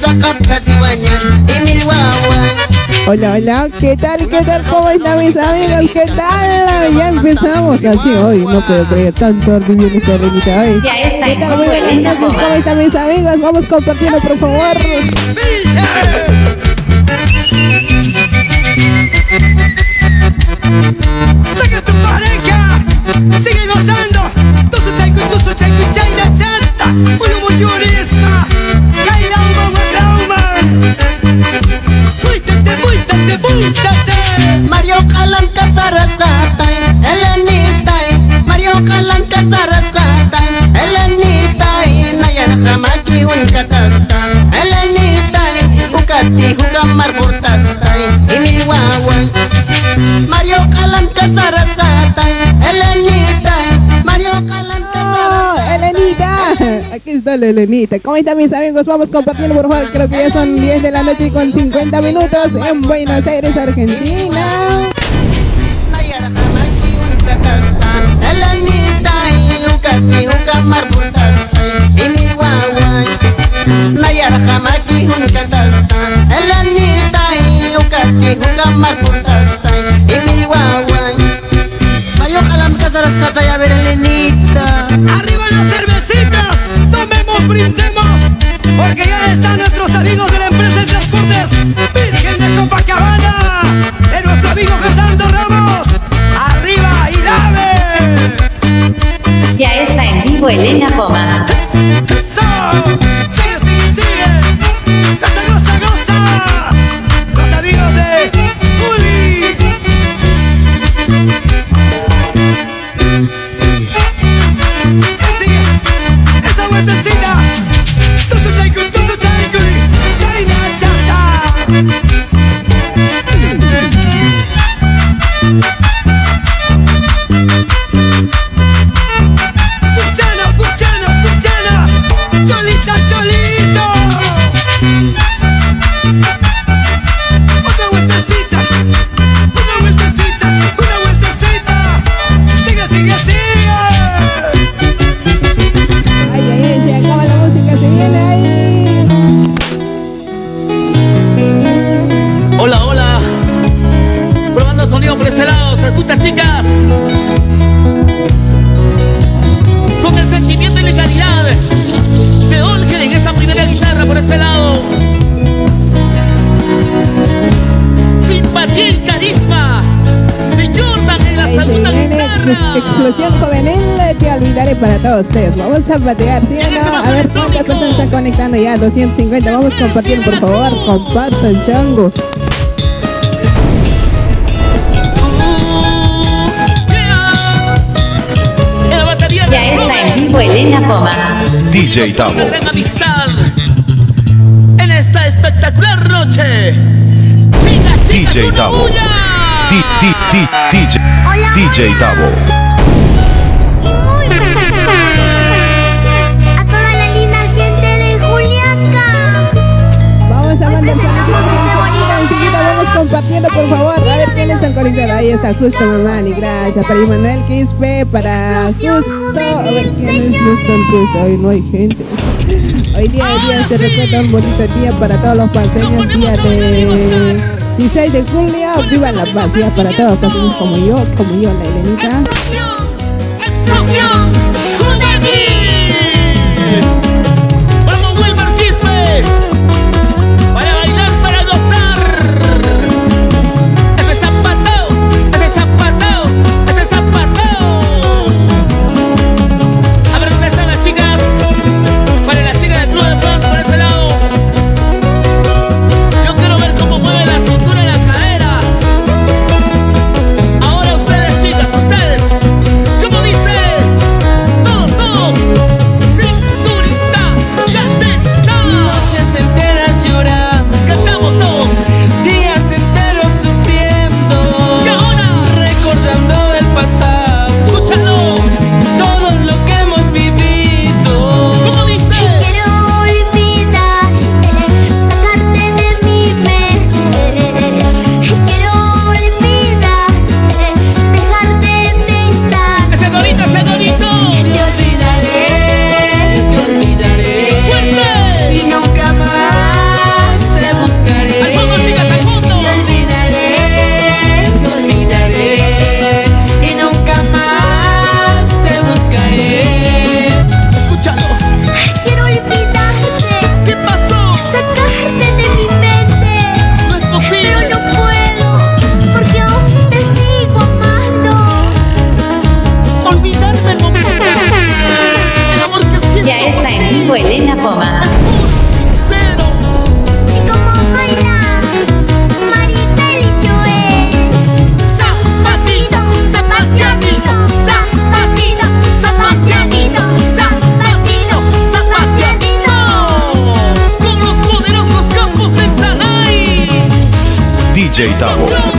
Sakap kasiwanyan Hola, hola, ¿qué tal? ¿Qué tal? ¿Cómo están mis amigos? ¿Qué tal? Ya empezamos así hoy, no puedo creer tanto orgullo en esta Elenita hoy. Ya está ¿Qué tal? Muy buenas noches, ¿cómo están mis amigos? Vamos compartiendo, por favor. Mario Kalam kasaras katai Eleni tai Mario Kalam kasaras katai Eleni tai Nayar hamaki un katasta Eleni tai Ukati hukamar Aquí está la Elenita. ¿Cómo están mis amigos? Vamos compartiendo, por favor. Creo que ya son 10 de la noche con 50 minutos en Buenos Aires, Argentina. Arriba cervecitas, tomemos, brindemos. Porque ya están nuestros amigos de la empresa de transportes Virgen de Copacabana. De nuestro amigo Fernando Ramos. Arriba y lave. Ya está en vivo Elena Poma. Ustedes. Vamos a patear, ¿sí o no? A ver cuántas personas están conectando ya, 250. Vamos a compartir, por favor, compartan, chango. De Ya está en vivo Elena Poma. DJ Tavo. En esta espectacular noche. DJ Tavo. DJ Tavo. compartiendo, por favor. A ver quiénes están conectados. Ahí está Justo mamá, Mamani, gracias. Para Manuel Quispe, para Justo. A ver quién es Justo Justo. Hoy no hay gente. Hoy día, hoy día se este respeta un bonito día para todos los paseños. Día de 16 de julio. Viva la paz. Día para todos los paseños como yo, como yo, la Elenita. ¡Explosión! ¡Explosión! ¡Vamos, Wilmar Quispe! DJ Tavo.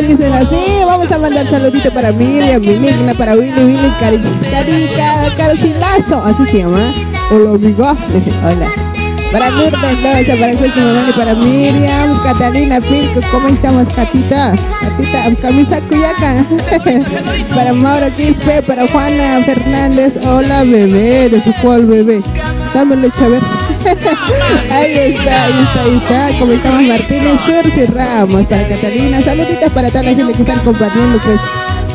¿Cuánto dicen así? Vamos a mandar saludito para Miriam, Benigna, para Willy, Willy, Cari, Carica, Carcilazo, así se llama. Hola, amiga. Hola. Para Lourdes Loza, para Jesús Mamán y para Miriam, Catalina Pilco, ¿cómo estamos, Catita? Catita, camisa cuyaca. para Mauro Quispe, para Juana Fernández, hola bebé, de su cual bebé. A ver. ahí está, ahí está, ahí está. Como estamos Martínez Sursi Ramos, para Catalina, saluditos para toda la gente que están compartiendo, pues.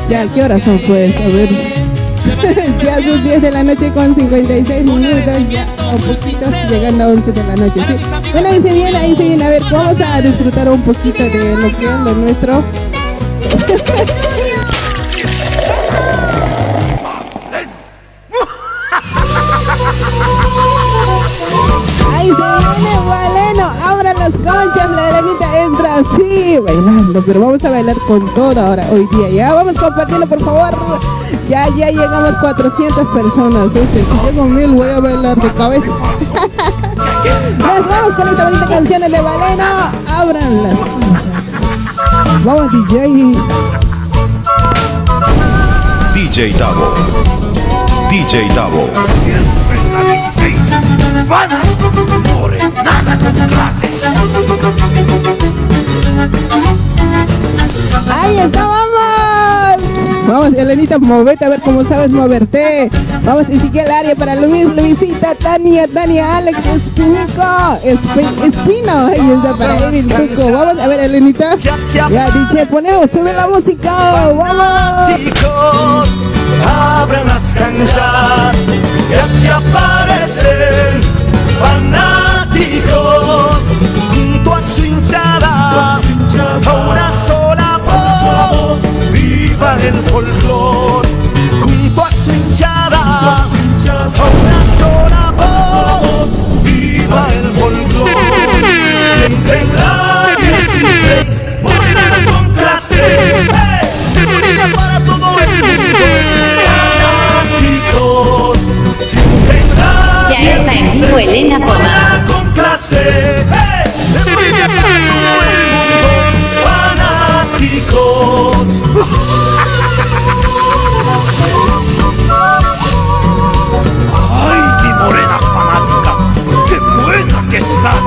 Ya, ¿qué horas son pues? A ver. ya son 10 de la noche con 56 minutos, ya un poquito, llegando a 11 de la noche, sí. Bueno, ahí se viene, ahí se viene, a ver, vamos a disfrutar un poquito de lo que es lo nuestro. Abra las conchas, la Elenita entra así, bailando, pero vamos a bailar con todo ahora, hoy día, ya, vamos compartiendo por favor, ya, ya llegamos 400 personas, Ustedes, si llego mil voy a bailar de cabeza. Nos vamos con esta bonita canción de Valeno, abran las conchas. Vamos DJ. DJ Tavo. DJ Ahí vamos. Elenita, movete a ver cómo sabes moverte. Vamos, Ezequiel Aria para Luis, Luisita, Tania, Tania, Alex, Espinico, Espi- Espino. Ahí está para Erin Tuco. Vamos a ver, Elenita. Ya, DJ, ponemos, sube la música. Vamos. Abran las canchas y aquí aparecen fanáticos. Junto a su hinchada, a una sola voz, viva el folclor, junto a su hinchada, a una sola voz, viva el folclor, siempre en la 16, morena con clase. ¡Hey! Vivo 16, Elena Poma. morena con clase. Fanáticos. Ay, mi morena fanática, qué buena que estás.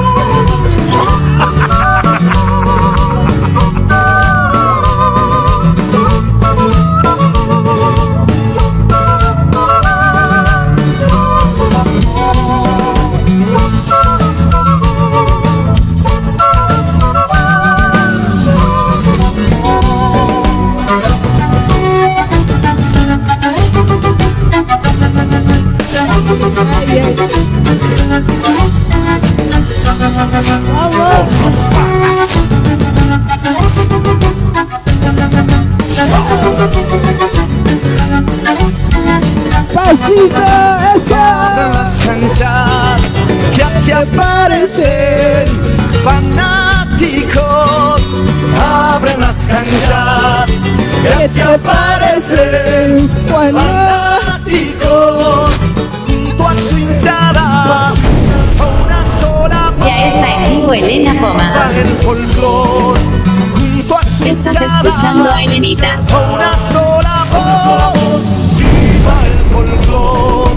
Escuchando a Elenita. a una sola voz. Viva el folclor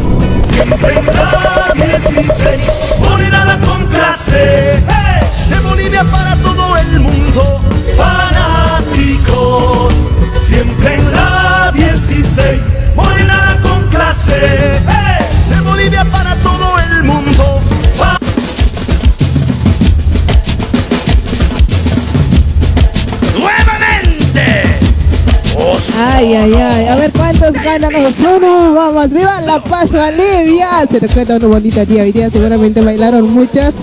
en la 16 morena con clase. De Bolivia para todo el mundo. Fanáticos. Siempre en la 16 morena con clase Ay, ay, ay. A ver cuántos ganan los uno. Vamos, viva La Paz, Bolivia. Se recuerda una bonita día. Hoy día seguramente bailaron muchas.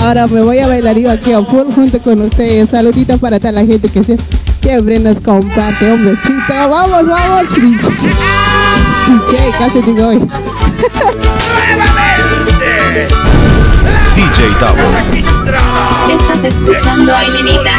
Ahora me voy a bailar yo aquí a full junto con ustedes. Saluditos para toda la gente que sie- siempre nos comparte. Un besito. Vamos, vamos. DJ, casi digo hoy. DJ Tavo. Estás escuchando a Elenita.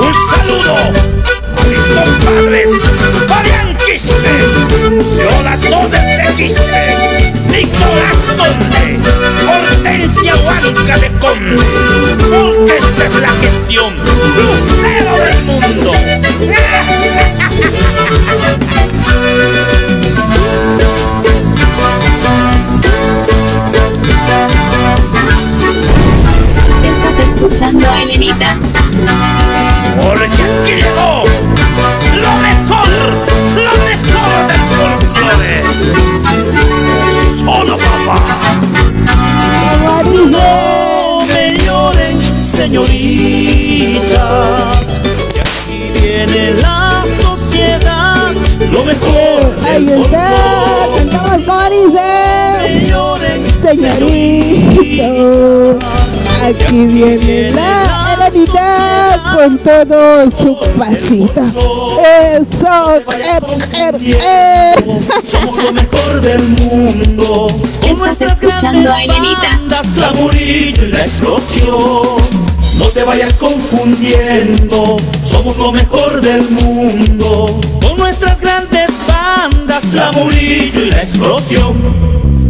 Un saludo a mis compadres. Fabián Quispe, Viola Todes de Quispe, Nicolás Conde, Hortensia Huanca de Conde, porque esta es la gestión. Lucero del mundo. Escuchando a Elenita. Porque aquí llegó lo mejor, lo mejor del folclore. Solo papá. No me lloren, señoritas. Que aquí viene la sociedad. Lo mejor Ahí está. Cantamos como dice. Señorito. Aquí viene la heladita con todo su pasito. Eso. Er, er, er. Somos lo mejor del mundo. Con Estás nuestras escuchando a grandes Elenita. bandas, la Murillo y la explosión. No te vayas confundiendo, somos lo mejor del mundo. Con nuestras grandes bandas, la Murillo y la explosión.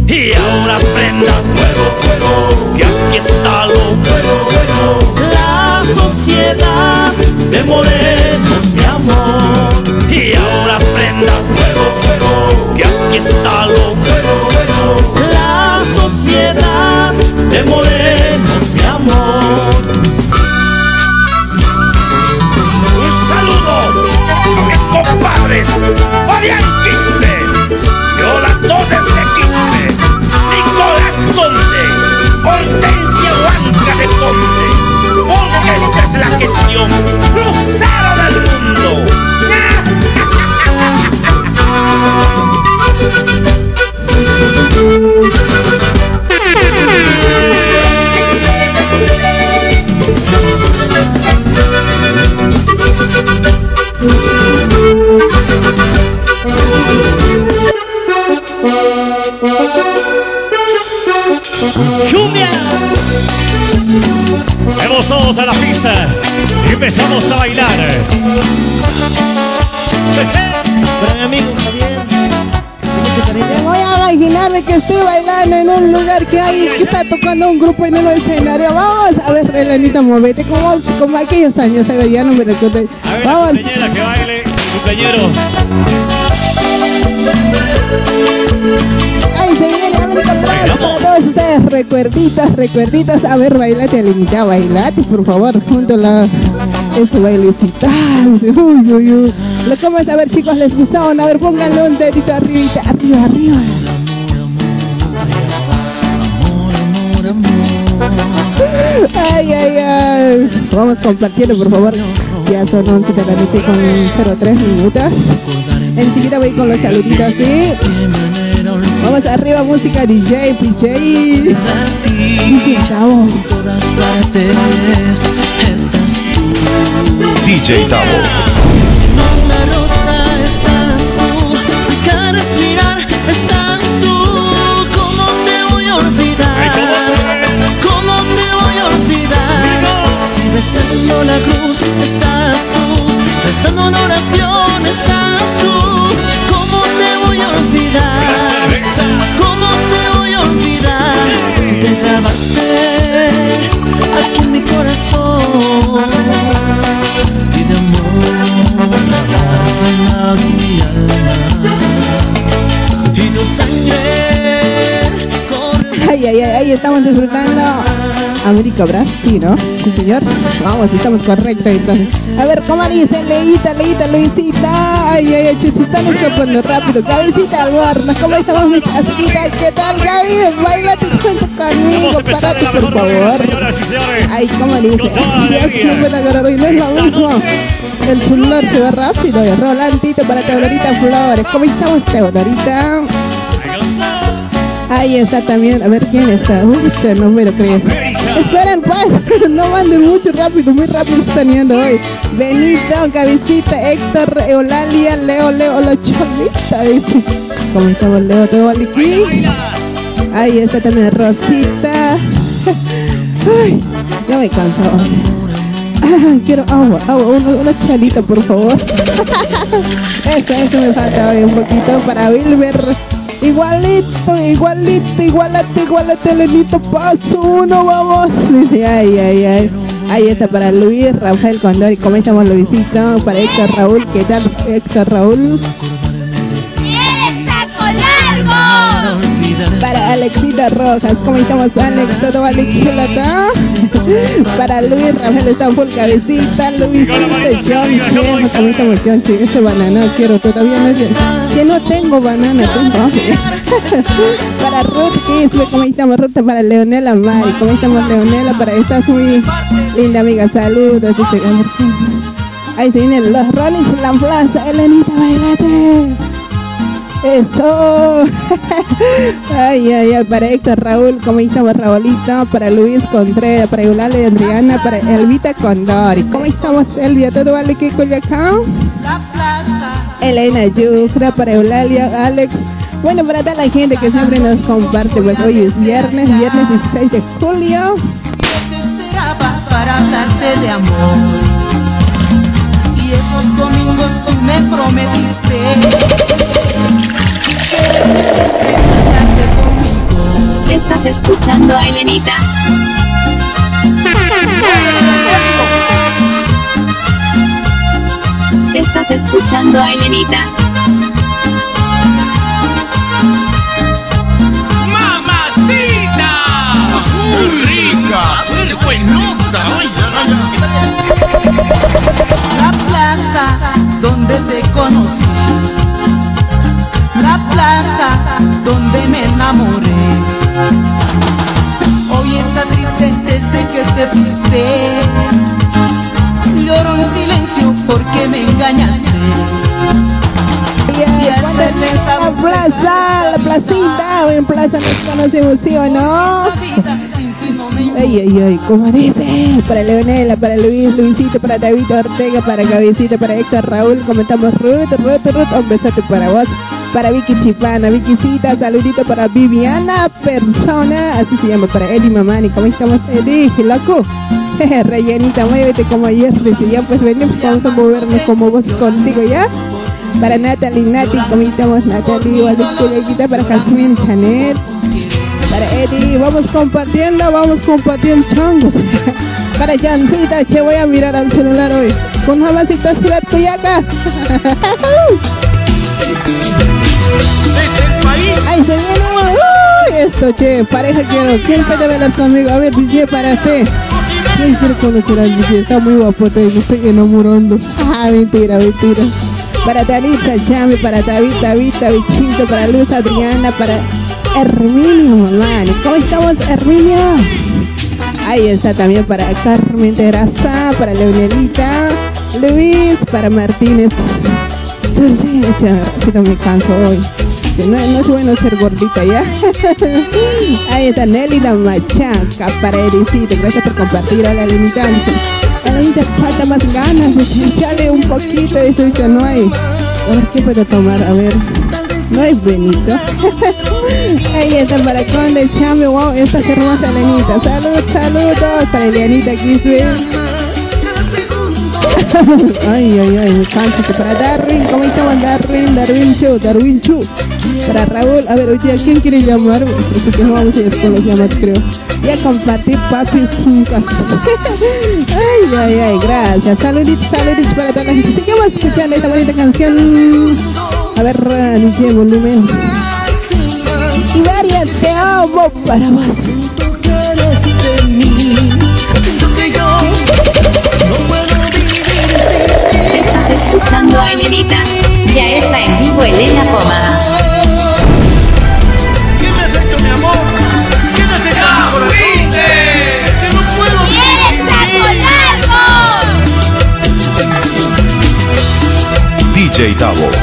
Y ahora prenda fuego, fuego, que aquí está lo bueno, bueno. La sociedad de morenos, mi amor. Y ahora prenda fuego, fuego, que aquí está lo bueno, bueno. La sociedad de morenos, mi amor. Un saludo a mis compadres, Fabián Quispe, Viola Toses de Quispe, Nicolás Conde, Hortensia Huanca de Conde, esta es la gestión lucero del mundo. Vamos todos a la pista y empezamos a bailar. Gran amigo Javier. Mucho cariño. Me voy a imaginarme que estoy bailando en un lugar que hay que está tocando un grupo en el escenario. Vamos a ver, Elenita, movete como, como aquellos años. A ver, ya no me recuerdo. A ver, Vamos. la que baile, cumpleañero. Ay, se viene América Aplausos para todos ustedes. Recuerditos, recuerditos. A ver, bailate, Elenita, bailate, por favor, junto a la. Ese bailecita. Uy, uy, uy. Lo cómo es, a ver, chicos, ¿les gustaron? A ver, pónganle un dedito arribita, arriba, arriba. Ay, ay, ay. Vamos compartiendo, por favor. Ya son 11 de la noche con 03 minutos. Enseguida voy con los saluditos, ¿sí? Vamos arriba, música DJ, PJ. DJ Chavo. todas partes estás tú. DJ Tavo. Una rosa estás tú. Si cada respirar estás tú. ¿Cómo te voy a olvidar? ¿Cómo te voy a olvidar? Si besando la cruz estás tú. Besando una oración estás tú. ¿Cómo te voy a olvidar? ¿Cómo te voy a olvidar? Si te grabaste aquí en mi corazón y de amor has llenado mi alma y tu sangre Ay, ay, ay, estamos disfrutando. América Brasil, ¿no? Sí, señor. Vamos, estamos correctos entonces. A ver, ¿cómo dice Leita, Leita, Luisita? Ay, ay, che, si están escapando rápido. Cabecita al horno, ¿cómo estamos mi casquita? ¿Qué tal, Gaby? Bailate junto conmigo, Vamos a empezar párate, por favor. Ay, ¿cómo dice? Con toda la Dios, alegría. no puedo agarrar hoy, no es lo mismo. El celular se va rápido. y Rolantito para Teodorita Flores. ¿Cómo estamos, Teodorita? Ahí está también. A ver quién está. No me lo creo. Esperen, pues. No manden mucho rápido. Muy rápido están yendo hoy. Benito, Cabecita, Héctor, Eulalia, Leo, Leo, la Cholita. ¿Cómo estamos, Leo? ¿Todo aquí? Ahí está también Rosita. Ay, ya me canso. Ah, quiero agua, agua, una, una chalita, por favor. eso, eso me falta hoy un poquito para Wilber. Igualito, igualito, igualate, igualate, Lenito, paso uno, vamos. Ay, ay, ay. Ahí está para Luis, Rafael Condori, ¿cómo estamos, Luisito? Para Héctor Raúl, ¿qué tal, Héctor Raúl? Para Alexita Rojas, ¿cómo estamos Alex? ¿Todo vale? Para Luis Rafael está full cabecita, Luisito, John, Chiejo, ¿cómo estamos John? Ese banana quiero, todavía no es Que no tengo banana, tengo. Para Ruth Kisbe, ¿cómo estamos Ruth? Para Leonela Mari, ¿cómo estamos Leonela? Para estás muy linda amiga, saludos. Dice, Ahí se vienen los Rollins en la plaza, Elenita, bailate. Eso. ay, ay, ay. Para Héctor Raúl, ¿cómo estamos, Raulito? Para Luis Contreras, para Eulalia Adriana, para Elvita Condori. ¿Cómo estamos, Elvia? ¿Todo vale que Coyacán? Elena Yucra, para Eulalia, Alex. Bueno, para toda la gente que siempre nos comparte, pues hoy es viernes, viernes 16 de julio. esperaba para hablarte de amor. Y esos domingos tú me prometiste Estás escuchando a Elenita. Estás escuchando a Elenita. ¡Mamacita! ¡Muy rica! ¡Muy buenota! ¡Ay, La plaza donde te conocí. La plaza donde me enamoré. Hoy está triste desde que te fuiste. Lloro en silencio porque me engañaste. Y Cuando hasta el la plaza, la placita, en plaza nos conocemos, ¿sí o no? Ay, ay, ay, ¿cómo dice? Para Leonela, para Luis, Luisito, para David Ortega, para Cabecita, para Héctor Raúl, comentamos Ruth, Ruth, Ruth, un besote para vos. Para Vicky Chipana, Vickycita, saludito para Viviana Persona, así se llama, para Eddie Mamani, ¿cómo estamos Eddie? Loco, rellenita, muévete como ayer, dice, ya pues venimos, vamos a movernos como vos contigo, ¿ya? Para Natalie, Nati, ¿cómo estamos Natalie? Igual para Jasmine Chanet. Para Eddie, vamos compartiendo, vamos compartiendo chongos. para Jancita, che, voy a mirar al celular hoy. Con mamacitas filat cuyaca. Ay, se viene. Uy, esto, che, pareja quiero. ¿Quién puede bailar conmigo? A ver, DJ, para usted. ¿Quién quiere conocer al? Está muy guapote, me estoy enamorando. Ah, mentira, mentira. Para Tanitza Chame, para David, David, Davidcito, para Luz Adriana, para Herminio Mamani. ¿Cómo estamos, Herminio? Ahí está también para Carmen Terraza, para Leonelita, Luis, para Martínez. Pero me canso hoy. No, no es bueno ser gordita ya. Ahí está Nelly la machaca para Ericito. Gracias por compartir a la limitante. A la limitante falta más ganas. Echale un poquito eso, no hay. A ver qué puedo tomar, a ver. No es Benito. Ahí está para Conde Chame, wow, esta es hermosa Elenita. Salud, saludos para Elianita Quisbe. ay, ay, ay, canso. Para Darwin, ¿cómo estamos Darwin? Darwin Chu, Darwin Chu. Para Raúl, a ver, hoy día, ¿quién quiere llamar? Porque no vamos a ir con los llamados, creo. Y a compartir papis juntas. ay, ay, ay, gracias. Saluditos, saluditos para toda la gente. Seguimos escuchando esta bonita canción. A ver, DJ volumen. Y varias te amo para vos. Estás escuchando a Elenita. Ya es vivo Elena Poma. ¿Qué me has hecho, mi amor? ¿Qué me has hecho, mi corazón? Que no puedo vivir sin ti. DJ Tavo.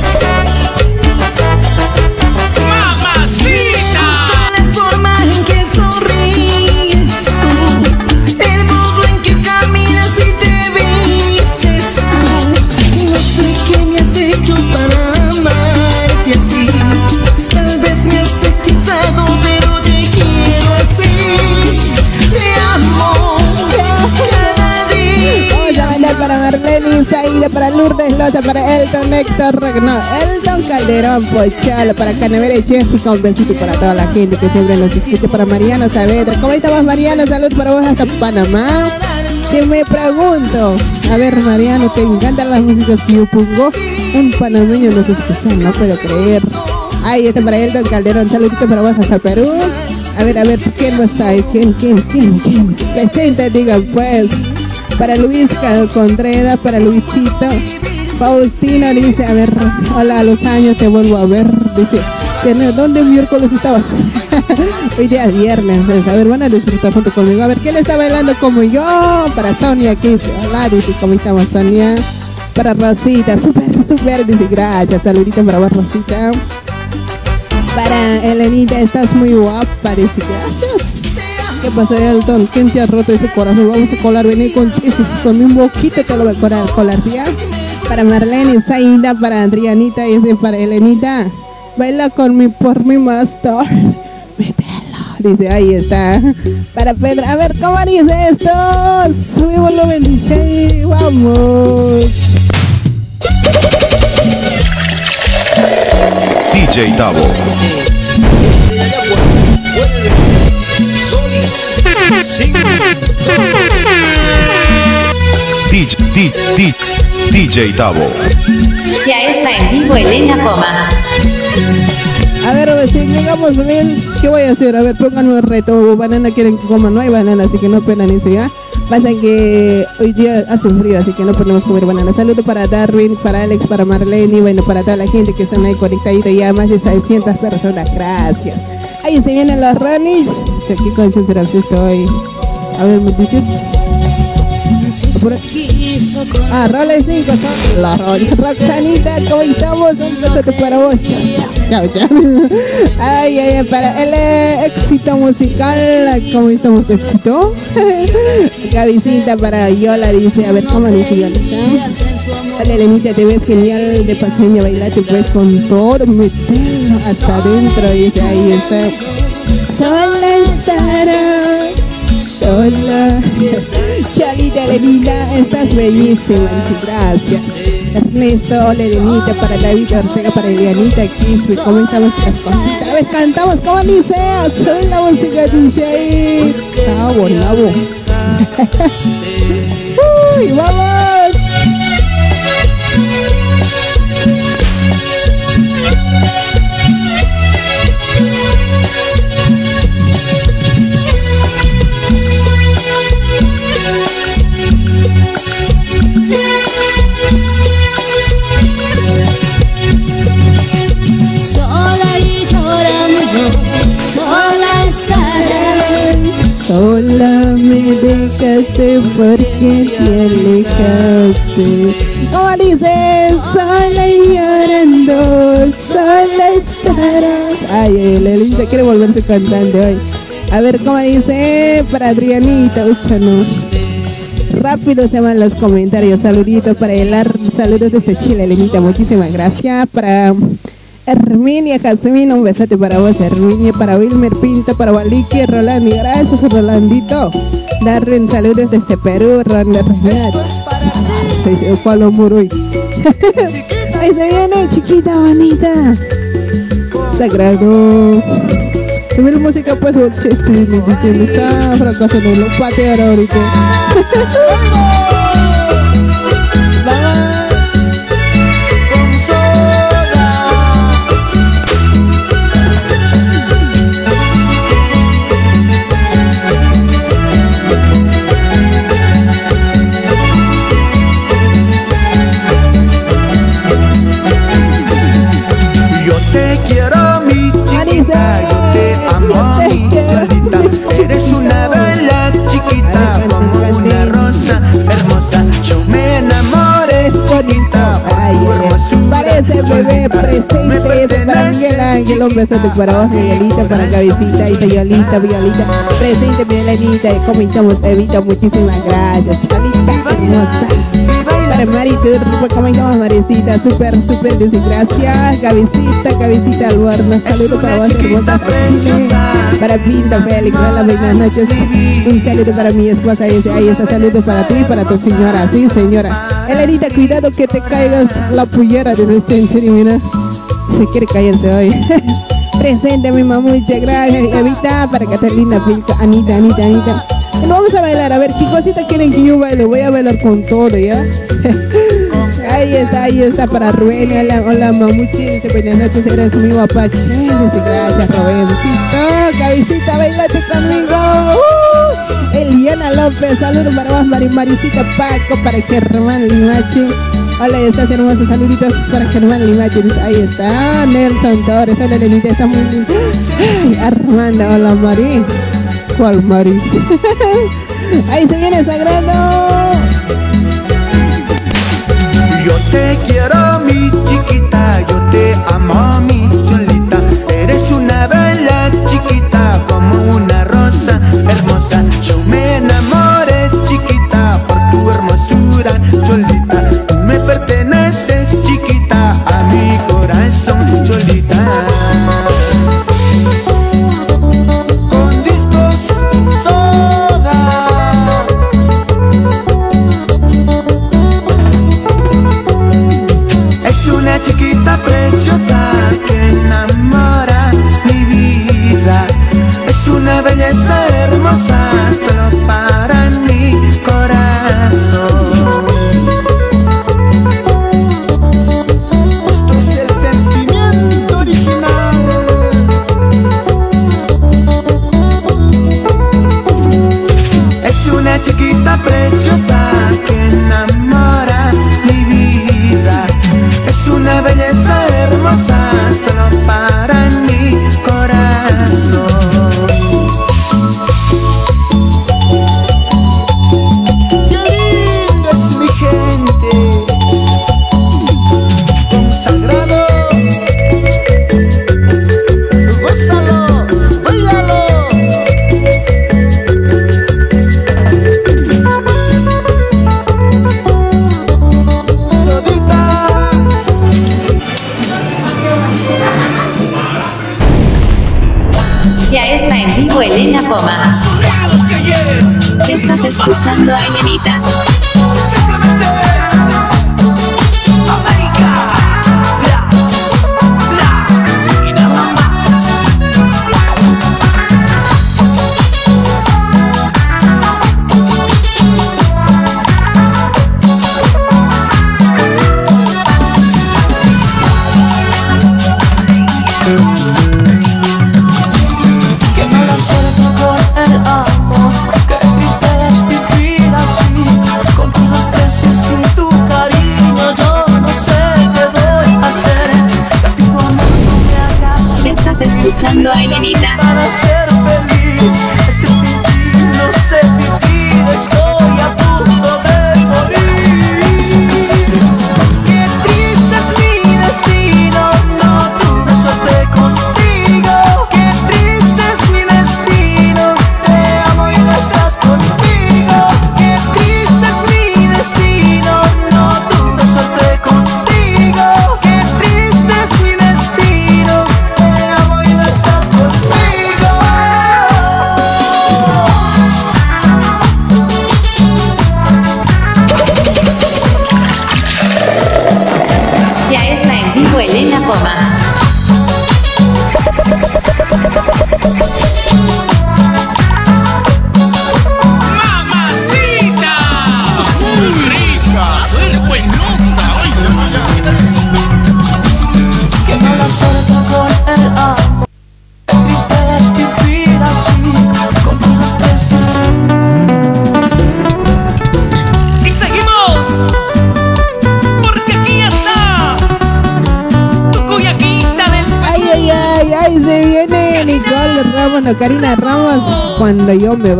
para Marlene Zaire, para Lourdes Loza, para Elton Héctor, no, Elton Calderón, Pochalo, para Canavera y Jessica, un besito para toda la gente que siempre nos escucha, para Mariano Saavedra. ¿Cómo estamos Mariano? Salud para vos hasta Panamá. Que me pregunto, a ver Mariano, te encantan las músicas que yo pongo. Un panameño nos escucha, no puedo creer. Ahí está para Elton Calderón, saludito para vos hasta Perú. A ver, a ver, ¿quién no está ahí? ¿Quién, quién, quién, quién? Presente, digan pues. Para Luis Contreras, para Luisito. Faustina dice, a ver, hola, los años te vuelvo a ver. Dice, "Ternero, ¿dónde miércoles estabas? Hoy día es viernes. pues, A ver, van a disfrutar junto conmigo. A ver, ¿quién está bailando como yo? Para Sonia, que dice, hola, dice, ¿cómo estamos, Sonia? Para Rosita, súper, súper, dice, gracias. Saluditos para vos, Rosita. Para Elenita, estás muy guapa, dice, gracias. ¿Qué pasó, Elton? ¿Quién te ha roto ese corazón? Vamos a colar, vení con, ese- con un boquito te lo voy a colar, colar, ¿ya? Para Marlene, Zaida, para Adrianita y ese para Elenita. Baila con mi por mi master. Mételo. Dice, ahí está. Para Pedro, a ver, ¿cómo dice esto? Sube volumen, DJ, vamos. DJ Tavo. DJ, D- D- DJ Tavo. Ya está en vivo Elena Poma. A ver, si llegamos mil, ¿qué voy a hacer? A ver, pónganme un reto. Banana quieren que coma, no hay banana, así que no penan eso ya. Pasa que hoy día hace un frío, así que no podemos comer banana. Saludos para Darwin, para Alex, para Marlene y bueno, para toda la gente que están ahí conectadita ya, más de 600 personas. Gracias. Ahí se vienen los Ronis. Aquí con será estoy. A ver, ¿me dices? Por- Ah, roles 5 son los roles. Roxanita, ¿cómo estamos? Un besote para vos. Chao, chao, chao. Ay, ay, ay, para el eh, éxito musical. ¿Cómo estamos? ¿Éxito? Gavisita para Yola dice, a ver, ¿cómo dice Yola? Dale, Elenita, te ves genial de paseña, bailate pues con todo, metelo hasta adentro, dice, ahí está. Sola estará, sola. Chalita, Elenita, estás bellísima, gracias. Ernesto, hola Elenita, para David Ortega, para Elianita, Kiss, ¿cómo estamos chicas? A ver, cantamos, ¿cómo dice? Sube la música, DJ. Cabo, nabo. Uy, vamos. Sola me dejaste porque te alejaste. ¿Cómo dices? Sola y llorando, sola estarás. Ay, la linda quiere volverse cantante hoy. A ver, ¿cómo dice? Para Adrianita, úchanos. Rápido se van los comentarios. Saluditos para el ar- saludos desde Chile, Elenita. Muchísimas gracias. Para Herminia Jasmine, un besote para vos, Herminia. Para Wilmer Pinto, para Waliki, Rolandi. Gracias, Rolandito. Darwin, saludos desde Perú, Ronda. ¿Cuál amor hoy? Ahí se viene, chiquita bonita. Sagrado. Sube la música pues, che, este, me, dice, me está fracasando, lo patear ahorita. presente para Miguel Ángel, un besote para vos, Miguelita, para Cabecita, y Violita, Violita, presente Miguelanita, ¿cómo estamos, Evita? Muchísimas gracias, Chalita, hermosa. Para Mari ¿cómo estamos, Marecita? Súper, súper, dice gracias, Cabecita, Cabecita Alborno, saludo para vos, hermosa. Para Pinta Félix, hola, buenas noches, un saludo para mi esposa, dice, ahí está, saludo para ti y para tu señora, sí, señora. Elenita, cuidado que te caigas la pullera, dice usted, en serio, mira. Se quiere caerse hoy. Presente mi mamá, muchas gracias. Evita para Catalina, Pilca, Anita, Anita, Anita. Vamos a bailar, a ver qué cosita quieren que yo baile. Voy a bailar con todo, ¿ya? ahí está, ahí está para Rubén. Hola, hola mamuchi. Buenas noches, eres mi guapache. Gracias, Rubéncito. Cabecita, bailate conmigo. Uh, Eliana López, saludos para vos, Mari Maricita Paco, para Germán Limachi. Hola, estás hermosos saluditos para Germán Limachi. Dice, Ahí está, Nelson Torres. Hola, Lenita, está muy linda. Ay, Armanda, hola, Mari. ¿Cuál Mari? Ahí se viene Sagrado. Yo te quiero, mi chiquita, yo te amo, mi cholita. Eres una bella chiquita, como una rosa hermosa. Yo me enamoré, chiquita, por tu hermosura, cholita. Escuchando a Elenita.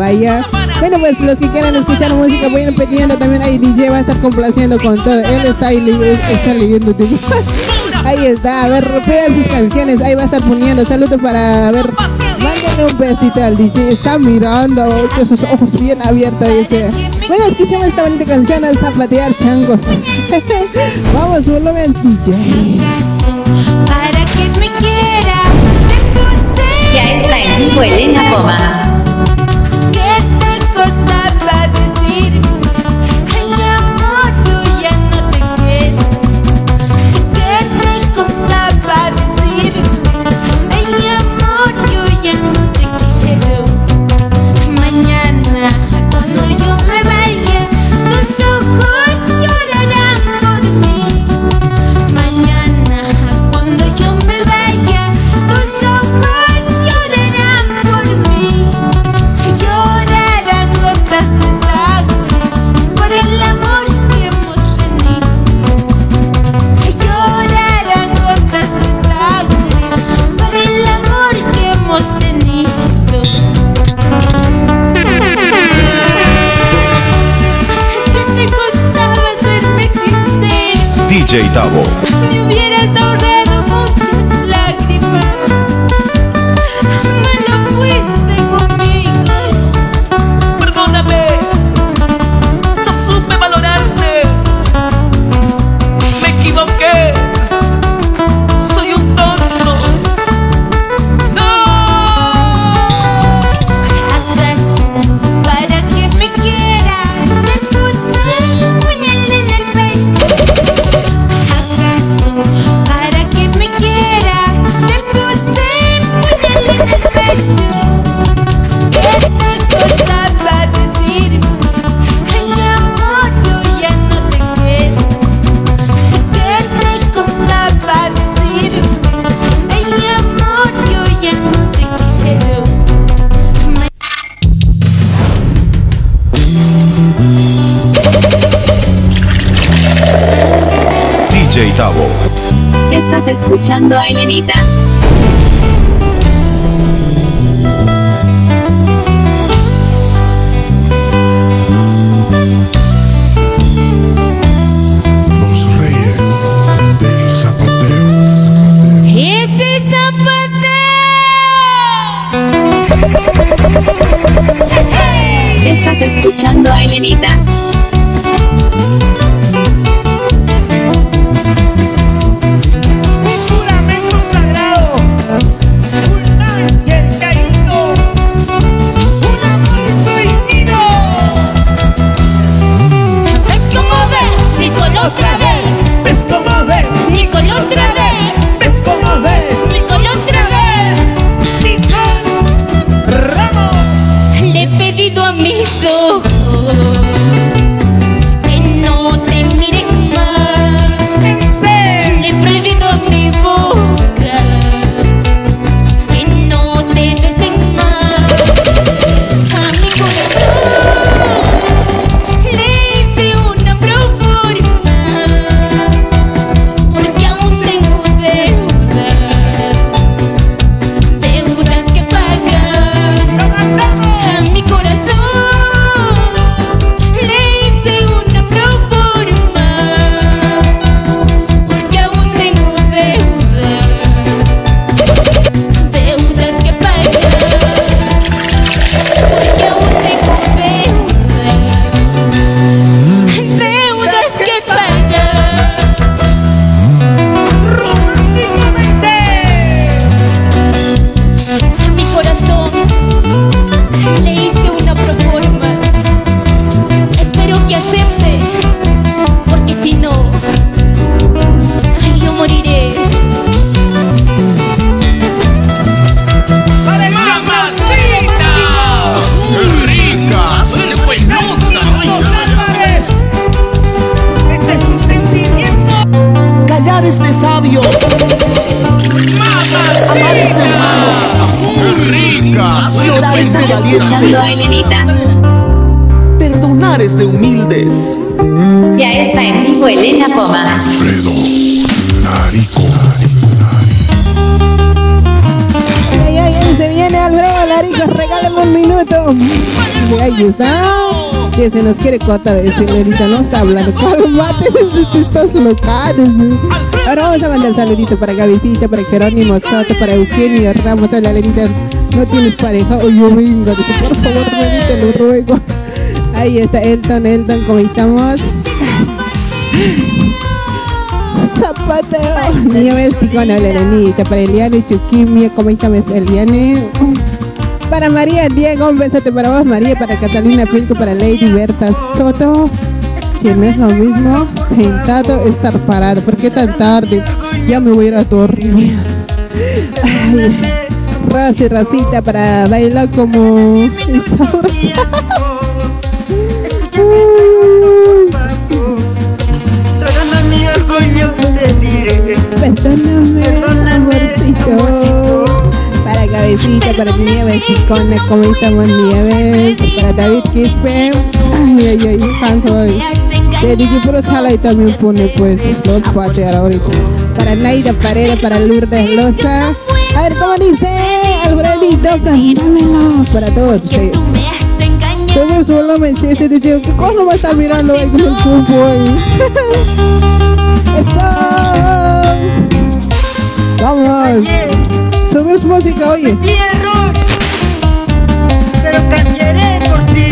Bahía. Bueno, pues los que quieran escuchar música, vayan pidiendo también. Ahí DJ va a estar complaciendo con todo. Él está ahí, está leyendo. Ahí está, a ver, pidan sus canciones, ahí va a estar poniendo. Saludos para, a ver, mándenle un besito al DJ. Está mirando con sus ojos bien abiertos, dice. Bueno, escuchemos esta bonita canción al zapatear changos. Vamos, volumen DJ. Me quiera. Ya está en Poma. Alfredo Larico. Ay, se viene Alfredo Larico, regálame un minuto. Está que se nos quiere contar, eh, señorita, no está hablando. Calmate, tú estás locales. Eh. Ahora vamos a mandar saludito para Gabicita, para Jerónimo Soto, para Eugenio Ramos, a la Lenita. No tienes pareja, o yo vengo. Dice, por favor, Lenita, lo ruego. Ahí está Elton, Elton, ¿cómo estamos? Zapateo. Niño vesticón, hola Elenita. Para Eliane Chuquimia, ¿cómo estamos Eliane? Para María Diego, un besote para vos María, para Catalina Pilco, para Lady Berta Soto. Si no es lo mismo, sentado, estar parado. ¿Por qué tan tarde? Ya me voy a ir a dormir. Ay, Raza y racita para bailar como diré. Perdóname, amorcito. Para cabecita, para mi nieve, chicona, ¿cómo estamos Nieves? Para David Quispe. Ay, ay, ay, canso hoy. De DJ Puro Sala y también pone pues Lord Father ahorita. Para Naida Parera, para Lourdes Loza. A ver, ¿cómo dice? Alfredito, cantámelo. Para todos ustedes. Sube su volumen, chiste. ¿Qué cosa me está mirando ahí con el cupo ahí? ¡Eso! Vamos. Subimos música, oye. error, pero cambiaré por ti.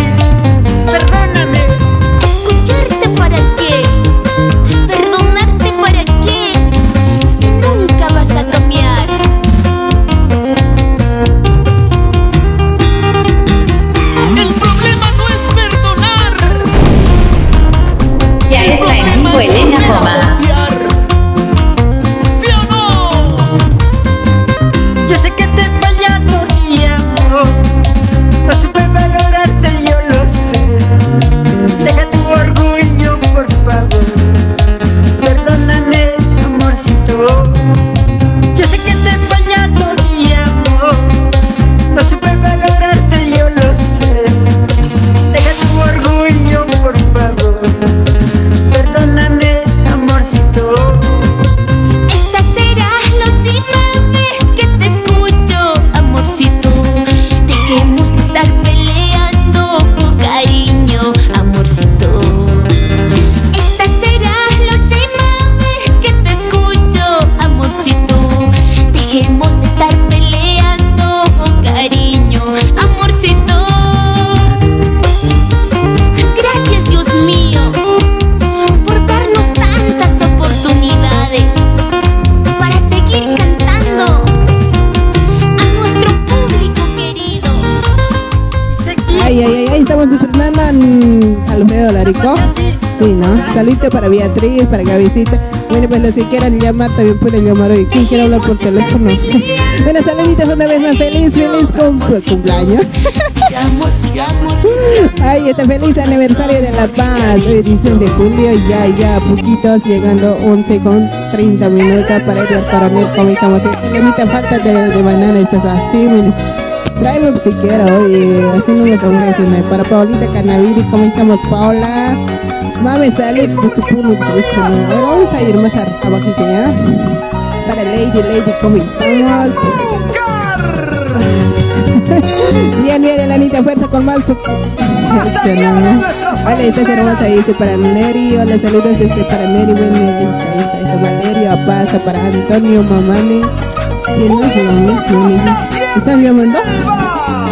Sí, ¿no? Saludito para Beatriz, para Gavisita. Bueno, pues los que quieran llamar también pueden llamar hoy. ¿Quién quiere hablar por teléfono? bueno, saluditos una vez más. Feliz, feliz cum- cumpleaños. Ay, este feliz aniversario de La Paz. Hoy dicen de julio, ya, ya, poquitos, llegando 11 con 30 minutos para ir al coronel. Como estamos, Elenita, falta de, de banana, estás así, mire. Tráeme si quiero, oye, así no me eh. Para Paulita Canaviri, ¿cómo estamos, Paula? Mames, Alex, de tu puro gusto, ¿no? A ver, vamos a ir más abajito, ¿ya? Para Lady, Lady, ¿cómo estamos? Bien, bien, Elanita, fuerza con más su... Este, no. Hola, esta hermosa dice para Neri, hola, saludos desde para Neri, bueno, está, ahí está, está, Valerio Apaza, para Antonio Mamani. ¿Quién es lo mismo? ¿Están llamando?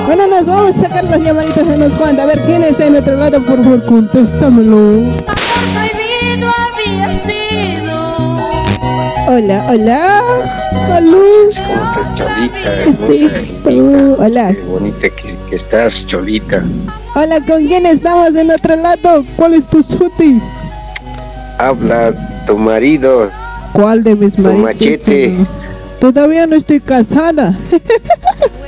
Bueno, nos vamos a sacar los llamaditos de unos cuantos. A ver, ¿quién está en otro lado? Por favor, contéstamelo. Hola, hola. Salud. ¿Cómo estás, Cholita? Sí. Hola. Qué bonita que, que estás, Cholita. Hola, ¿con quién estamos en otro lado? ¿Cuál es tu suti? Habla tu marido, ¿Cuál de mis tu maridos? machete. Todavía no estoy casada.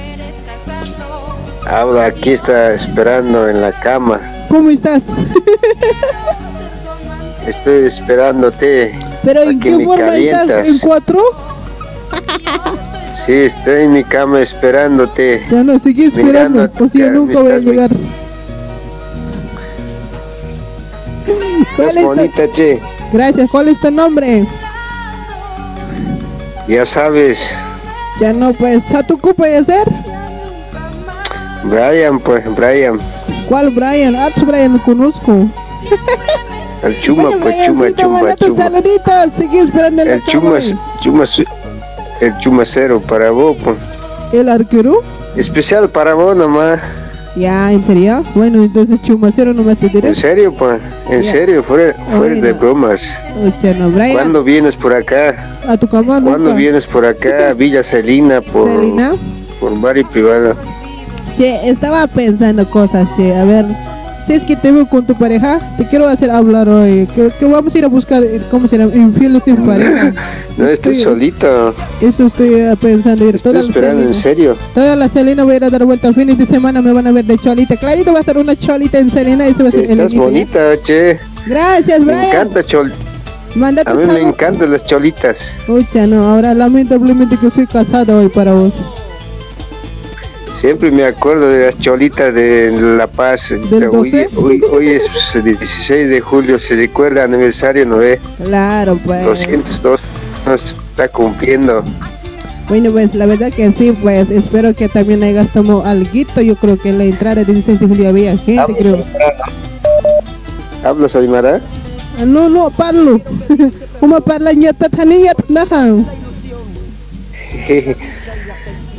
Habla, aquí está esperando en la cama. ¿Cómo estás? Estoy esperándote. ¿Pero en qué forma estás? ¿En cuatro? Sí, estoy en mi cama esperándote. Ya no, sigue esperando. O si yo nunca voy a llegar. ¿Cuál Es tu... bonita, che. Gracias, ¿cuál es tu nombre? Ya sabes, Ya no, pues, ¿a tu cupo de hacer? Brian, pues, Brian. ¿Cuál Brian? Ah, Brian lo conozco. El chuma, bueno, pues, chuma, chuma, chuma. saluditos. Sigue esperando El chuma, chuma, el chumacero para vos, pues. ¿El arquero? Especial para vos nomás. Ya, ¿en serio? Bueno, entonces chumacero nomás te diré. En serio, pues. En Ya. serio, fuera, fuera de bromas. Oye, no, Brian. ¿Cuándo vienes por acá? A tu cama ¿Cuándo nunca. vienes por acá? Villa Celina, por, Celina. por barrio privado. Che, estaba pensando cosas, che. A ver, si es que te veo con tu pareja, te quiero hacer hablar hoy. Que, que vamos a ir a buscar, eh, ¿cómo será? Infieles sin pareja. No, estoy Estoy- solito. Eso estoy eh, pensando. Ir Estoy toda esperando, en serio. Toda la Selena voy a ir a dar vuelta. Fines de semana me van a ver de cholita. Clarito va a estar una cholita en Selena. Eso va a ser el Estás inicio. bonita, che. Gracias, Me Brian. encanta chol. Manda A mí me encantan las cholitas. Pucha, no, ahora lamentablemente que soy casado hoy para vos. Siempre me acuerdo de las cholitas de La Paz. ¿Del Hoy, 12? hoy, hoy es 16 de julio, se recuerda aniversario, ¿no ve? Claro, pues. 202 nos está cumpliendo. Bueno, pues la verdad que sí, pues espero que también hayas tomado alguito. Yo creo que en la entrada de 16 de julio había gente, creo. ¿Hablas Aymara? Ah, No, no, parlo. Uma parla nyata tani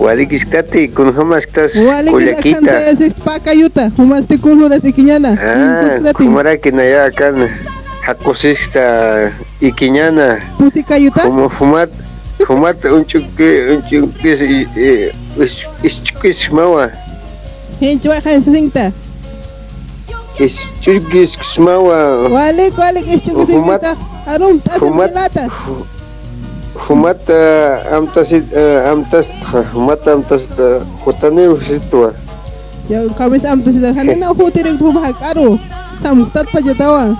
Walikistati, con Cuyaquita. kansa es pakayuta. Uma este culo de tiquiñana. Ah, kumara que naya acá Jacosista y Quiñana. Kayuta. Como fumat, fumat un chuque, un chuque, eh, es chuque smawa. Es chuque smawa. Wali wali es singta. Arum fumat- pelata. Fumat eh, amtas eh, amtas fumat amtas eh, hutane usitua. Yo kamis am tu sida hanina hu tirek tu bahakaru. Sam tat pa jatawa.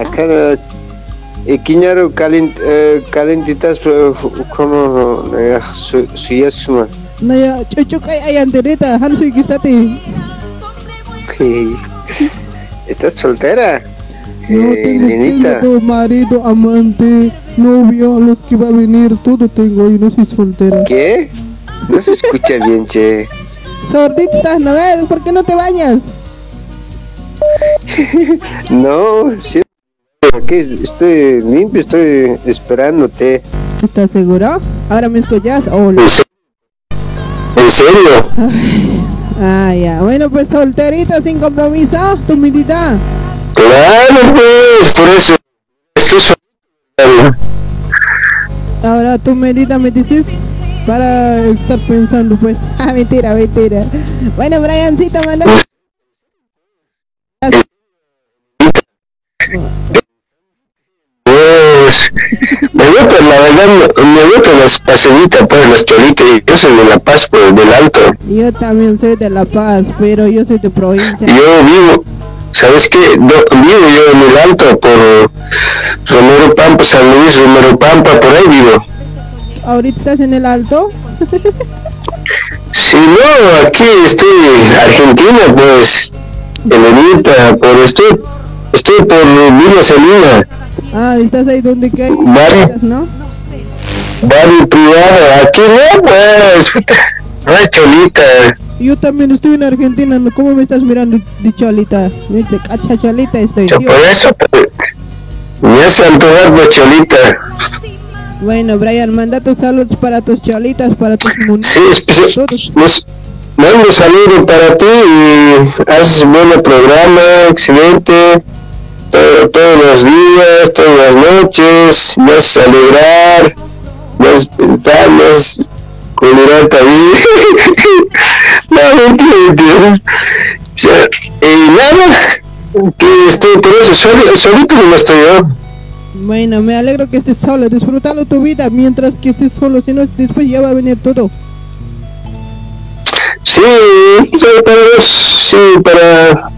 Acá y Quiñaro calent, eh, calentitas eh, como eh, su, suyasma. Naya cucuk ay ayan terita han sui kistati. ¿Estás soltera? No Eh, tengo, nenita. tengo marido, amante, novio, los que va a venir, todo tengo y no soy soltera. ¿Qué? No se escucha bien, che. Sordito estás, ¿no ves? ¿Por qué no te bañas? No, sí. Aquí estoy limpio, estoy esperándote. ¿Estás seguro? ¿Ahora me escuchas? Hola. ¿En serio? Ah, ya. Bueno, pues solterita, sin compromiso, tu mitita. Claro, pues, por eso Ahora tu medita me dices para estar pensando, pues. Ah, mentira, mentira. Bueno, Briancito, manda. Pues, me gusta, la verdad, me- gustan las pasaditas, pues, las cholitas. Yo soy de La Paz, pues, del Alto. Yo también soy de La Paz, pero yo soy de provincia. Yo vivo, ¿sabes qué? Do- vivo yo en el Alto, por Romero Pampa, San Luis, Romero Pampa, por ahí vivo. ¿Ahorita estás en el alto? Si no, aquí estoy, Argentina, pues, Elenita, por estoy, estoy por Villa Salina, Ah, estás ahí donde que hay Barrio. ¿no? barrio privado, aquí no, pues, no hay cholita. Yo también estoy en Argentina. ¿cómo me estás mirando de cholita? Me dice, cacha cholita estoy. Yo por eso, pues, hace antojar de cholita. Bueno, Brian, manda tus saludos para tus cholitas, para tus muñecos. Sí, nos- mando un saludo para ti y haces un buen programa, excelente. Todo- todos los días, todas las noches, me haces alegrar, me haces pensar, me haces colorarte ahí. no, mentira, mentira. Y nada, que estoy por eso, soli- solito no estoy yo. Bueno, me alegro que estés solo, disfrutando tu vida mientras que estés solo, si no, después ya va a venir todo. Sí, sí, para vos, sí, para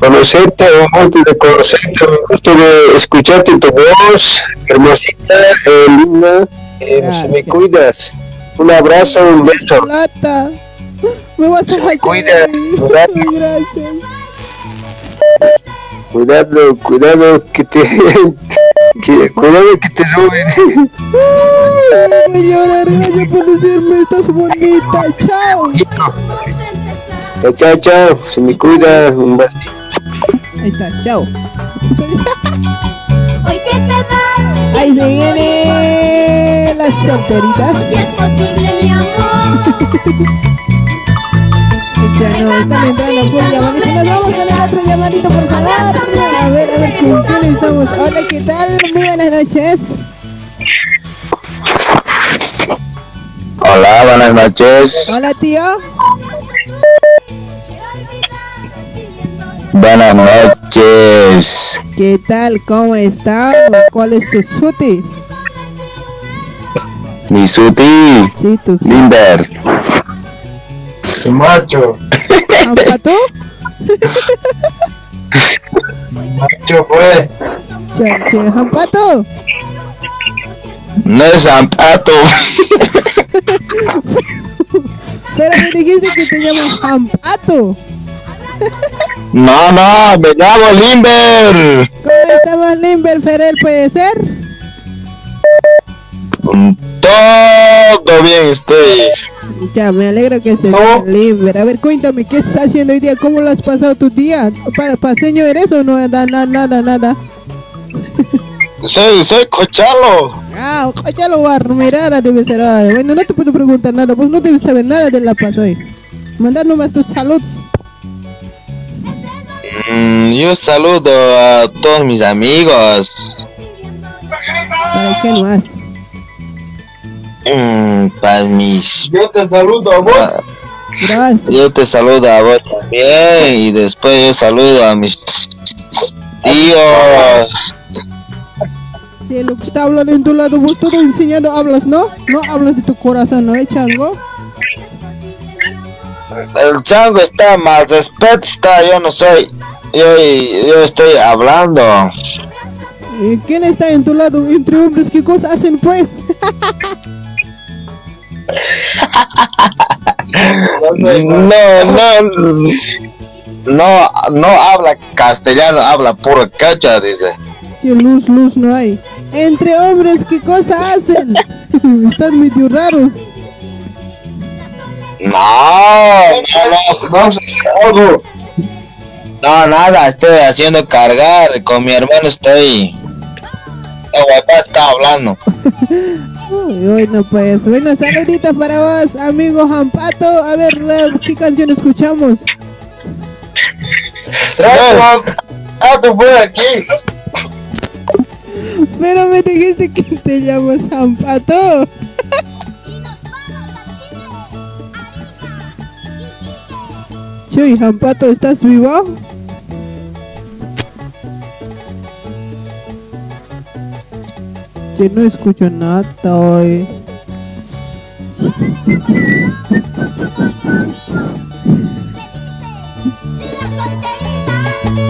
conocerte, un gusto de conocerte, un gusto de escucharte tu voz, hermosita, eh, linda, eh, si me cuidas. Un abrazo, un beso. Plata, me vas a cuida, Gracias. Cuidado, cuidado, que te, Que, cuidado que te roben. Voy a llorar, gracias por decirme, estás bonita. Chao. Chao, chao, chao. Se me cuida. Un beso. Ahí está, chao. Hoy que te vas. Ahí se viene las solteritas. Si es posible, mi amor. Ya no, están entrando por llamadito. Nos vamos con el otro llamadito, por favor. A ver, a ver, ¿con quién estamos? Hola, ¿qué tal? Muy buenas noches. Hola, buenas noches. Hola, tío. Buenas noches. ¿Qué tal? ¿Cómo estás? ¿Cuál es tu suti? Mi suti. Sí, tu Limber. Macho. Macho fue. Che, che, ¿Ampato? No es zapato. Pero me dijiste que te llamas Ampato. No, no, me llamo Limber. ¿Cómo estamos, Limber Ferrer? ¿Puede ser? Todo bien estoy. Ya, me alegro que estés Limber. A ver, cuéntame, ¿qué estás haciendo hoy día? ¿Cómo lo has pasado tu día? ¿Para paseño eres o no? Nada, nada, nada. Soy, soy Cochalo. Ah, ya lo voy a mirar, debe ser. Ay, bueno, no te puedo preguntar nada, pues no debes saber nada de La Paz hoy. Mandar nomás tus saludos. Mm, yo saludo a todos mis amigos. ¿Para qué más? Mm, para mis. Yo te saludo a vos. Gracias. Yo te saludo a vos también y después yo saludo a mis tíos. Che, lo que está hablando en tu lado, vos todo enseñando hablas, ¿no? No hablas de tu corazón, ¿no, eh, chango? El chango está más respeto está, yo no soy. Yo, yo estoy hablando. ¿Y ¿Quién está en tu lado? Entre hombres, ¿qué cosas hacen, pues? No, no, no, no habla castellano, habla puro cacha, dice. Che, luz, luz no hay. Entre hombres, ¿qué cosas hacen? Están medio raros. No, no, no, no, no, nada, estoy haciendo cargar, con mi hermano estoy. El papá está hablando. Uy, bueno, pues, bueno, saluditos para vos, amigo Jampato. A ver, ¿qué canción escuchamos? Ah, tú fue aquí. Pero me dijiste que te llamas Jampato. Chuy, Jampato, ¿estás vivo? Que no escucho nada hoy.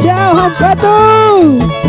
¡Chao, Jampato! Brasil,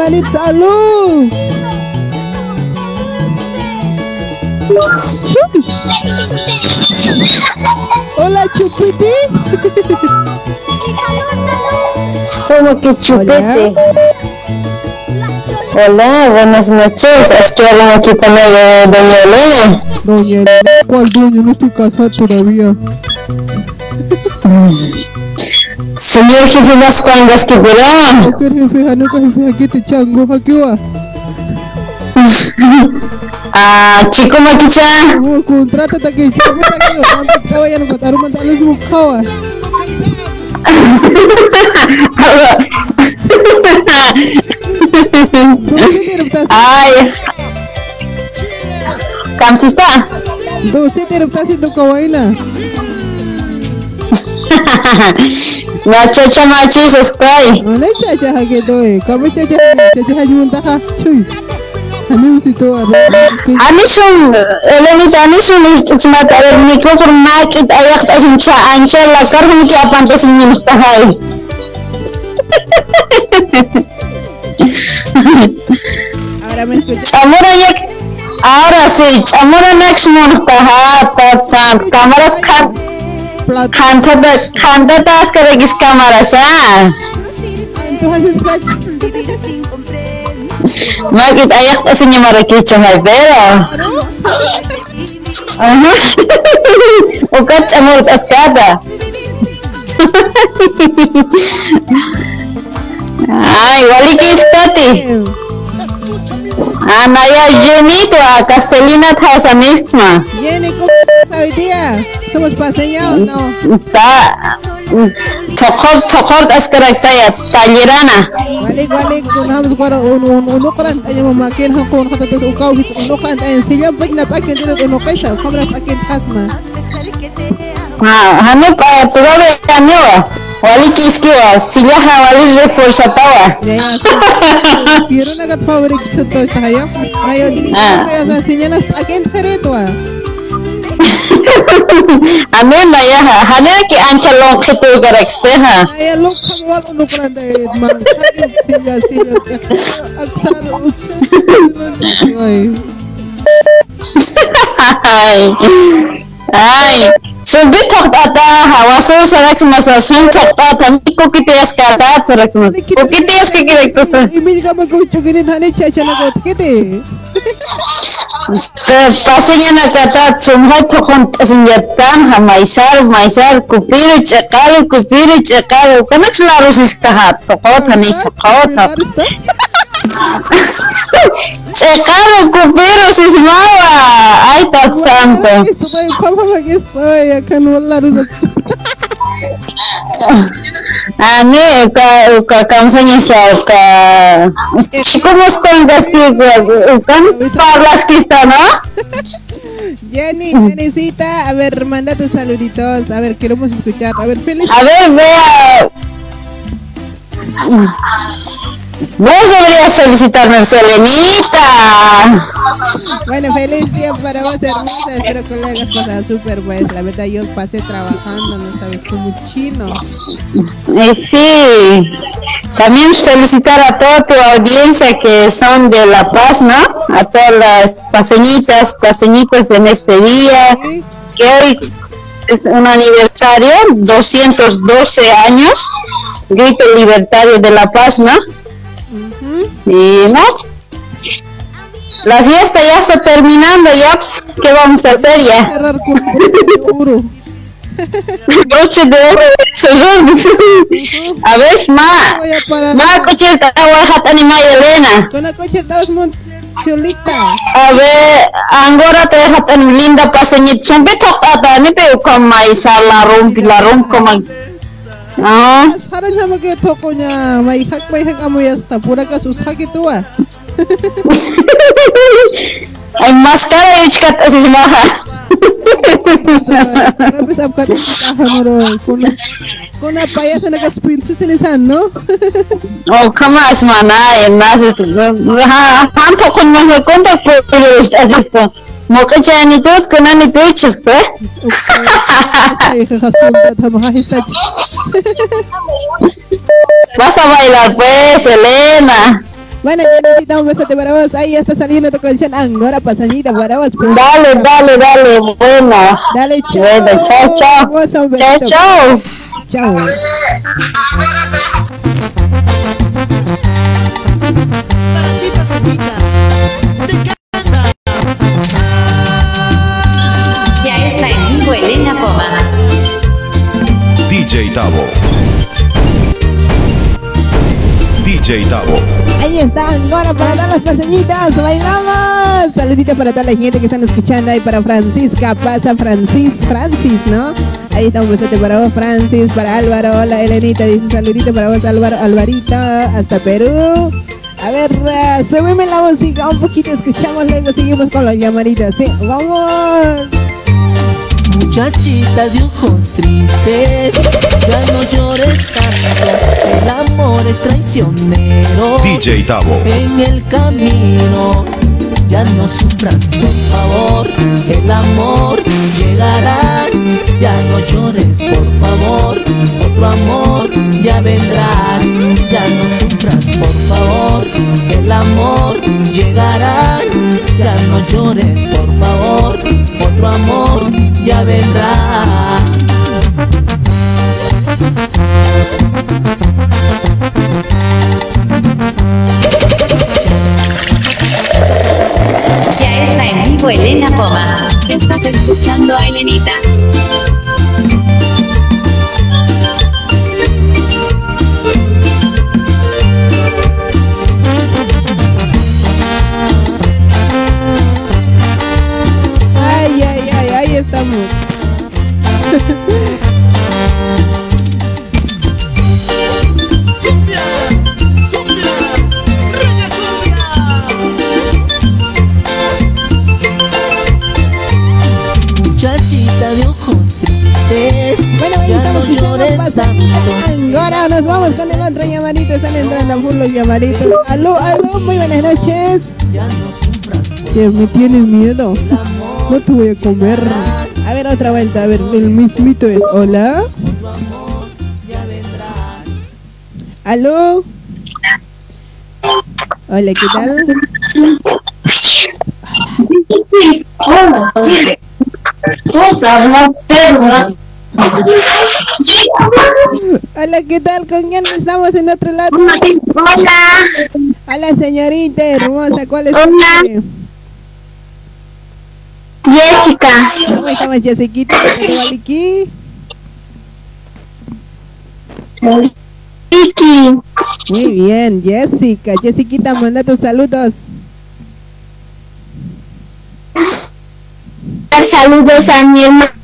llamaditos. ¡Salud! Hola, Chupiti. ¿Cómo que chupete? Hola, buenas noches. Es que hablan aquí con la doña Elena. Doña Elena, ¿cuál doña? No estoy casada todavía. Señor jefe más cuando es que verá. ¿Qué jefe? Hanuka jefe, aquí te chango, aquí va. Ah, chico makicha. Oh, contrátate aquí, si no me está aquí, ¿cuánto te vayan a contar? Un montón de buscaba. Ay. Kamsista. Do siti reputasi do kawaina. Na chacha machis sky. Mana caca hage do eh. Kamu caca caca haji muntaha. Cuy. Hani si to ada. Anishum, Elenita, anishum ismat ada mikrofon mic it ayak tasim cha ancha la karhum ki apan tasim mustahai. Ahora me escucha. Chamura yak, ahora sí, chamura next mustaha, tatsan, cámaras khan, khanta da, khanta tas karegis cámaras, ah. Tú haces flash. Makit ayak tasim yung marakicho hay, pero. Aha. Ukat chamur tas kada. Ay, wali kispati. Anaya Jenito a Castellina House Misma. Jenny, ¿cómo estás hoy día? ¿Somos paseñados o no? Ta tokor tas karaktaya Tallerana. Balik balik kung hamos ko un un unukran ay mamakin ha kun kata tu ukau hit unukran ay sila big na pakin dito unukai sa kamera pakin hasma. Ha, hanu pa tuwabe kanyo. Wali kiskiwa sila ha wali le forsatawa. Pero nagat favorite sa to sa kayo. Ngayon Ah. kaya sa sinya na pakin hereto ah. Anu na ya ha, hanu ki ancha long khitu garakste ha. Ay look kamwal unukran ay man sakin sila sila aksar utsar. Ay. Ay. Sulbi taqtata hawasu sarakmasa sun taqtata kukitiyas kata sarakmasa kukitiyas kikiriktusa Imil ka magkuchuginin hani chachala kutkiti Pasinya nakata sumha tukun tasinjatan ha maisar maisar kupiru chakaru kupiru chakaru kanak larusis kahat tokot hani tokot Chakal kupiru sis mawa. Ay santo. Estoy ka Chicos con gastigo kan parlas kista no Jenny, Jennycita, a ver, manda tus saluditos. A ver, queremos escuchar. A ver, feliz. A ver, vea Vos deberías solicitarme Selenita Bueno, feliz día para vos, hermosa. Espero que le hagas cosas súper buenas. La verdad, yo pasé trabajando, no sabes, como chino. Eh, Sí, también felicitar a toda tu audiencia que son de La Paz, ¿no? A todas las paseñitas, paseñitas en este día, que hoy es un aniversario, 212 años, grito libertario de La Paz, ¿no? Y no, la fiesta ya está terminando, ya, pues, ¿qué vamos a hacer ya? Con broche de oro. a ver ma ma coche tawa hat anima Elena. Con la coche chulita. a ver angora te hat an linda paseñit sombe tok ata ni pe kom mai sala rom pila rom kom Ah, Sarang sama ke toko niya. May hak, may hak amo yasta. Pura ka sushak ito ah. ay maskara ichkat asis maha Grabe sa apkat kita mo ro. Kuna kuna payasa na ka-spin susinisan, no? oh kamas mana ay nas ha han to kon mas kontak po asis to mo ka chani to kana ni to chisto Ay, kakasumbat ha makahistach. Vas a bailar pues, Elena. Bueno, ya necesitamos un besote para vos. Ahí está saliendo tu canción Angora Pasañita para vos. Dale, dale, dale, bueno. Dale, chao. Bueno, chao, chao. A un Chao, besito. chao. Chao. DJ Tavo. Ahí está Angora para todas las pasañitas. Bailamos. Saluditos para toda la gente que están escuchando ahí para Francisca. Pasa Francis, Francis, ¿no? Ahí está un besote para vos, Francis. Para Álvaro. Hola, Elenita. Dice saludito para vos, Álvaro, Alvarito. Hasta Perú. A ver, uh, la música un poquito, escuchamos, luego seguimos con los llamaditos, ¿sí? ¡Vamos! Muchachita de ojos tristes, ya no llores tanto, el amor es traicionero. DJ Tavo. En el camino, ya no sufras, por favor, el amor llegará. Ya no llores, por favor, otro amor ya vendrá. Ya no sufras, por favor, el amor llegará. Ya no llores, por favor, otro amor ya vendrá. Ya está en vivo Elena Poma. Estás escuchando a Elenita. Los llamaditos. Aló, aló, muy buenas noches. ¿Que me tienes miedo? No te voy a comer. A ver, otra vuelta. A ver, el mismito es. Hola. Aló. Hola, ¿qué tal? Hola, ¿qué tal? ¿Con quién estamos en otro lado? Hola. Hola, señorita hermosa. ¿Cuál es tu Hola. nombre? Jessica. ¿Cómo estamos, Jessiquita? ¿Qué? Vicky. Muy bien, Jessica. Jessiquita, manda tus saludos. Saludos a mi hermana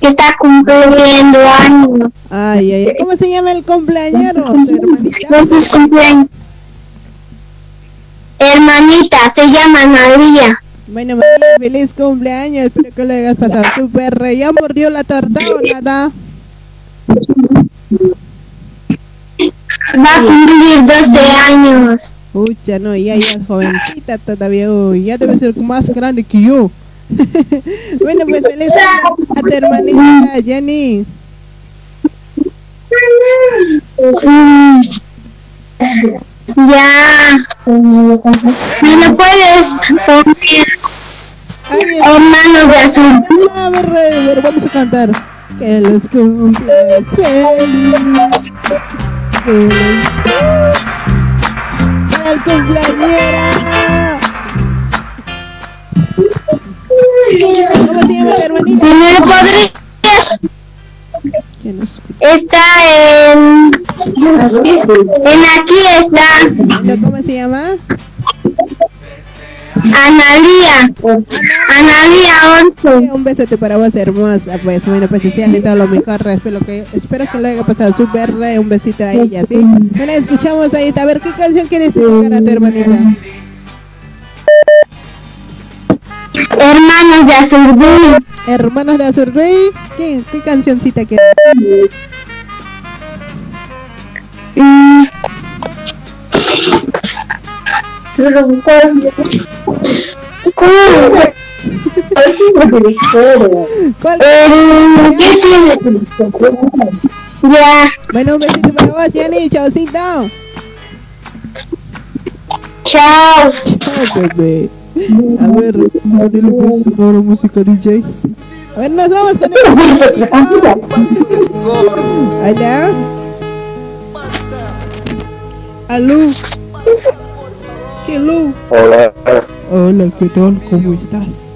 que está cumpliendo años. Ay, ay. ¿Cómo se llama el cumpleañero? sus cumpleaños. Hermanita, se llama María. Bueno, María, feliz cumpleaños. Espero que lo hayas pasado súper. re- ¿Ya mordió la torta o nada? Va a cumplir 12 años. Pucha, no, ya, ya es jovencita todavía. Uy, ya debe ser más grande que yo. bueno, pues feliz a tu hermanita, Jenny. Ya. ¿Me lo puedes poner? Hermano de azul. A ver, a ver, vamos a cantar. Que los cumplas feliz. Que los- Para el cumpleañera. ¿Cómo se llama tu hermanita? ¿Me podrías? Que nos Está en... En aquí está. ¿Cómo se llama? Analía. Analía 11. Un besote para vos, hermosa. Pues bueno, pues desearle todo lo mejor. Espero que, espero que lo haya pasado súper. Un besito a ella, ¿sí? Bueno, escuchamos ahí. A ver, ¿qué canción quieres dedicar a tu hermanita? Hermanos de Azurduy. Hermanos de Azurduy. ¿Qué, ¿Qué cancioncita quieres? Mm. ¿Cuál? Eh, ¿Qué tienes? Ya. Bueno, un besito para vos, Jenny. Chaucito. Chao. Chao, bebé. A ver, ponele pues ahora música DJ. A ver, nos vamos con el Hola. Aló. Hello. Hola. Hola, ¿qué tal? ¿Cómo estás?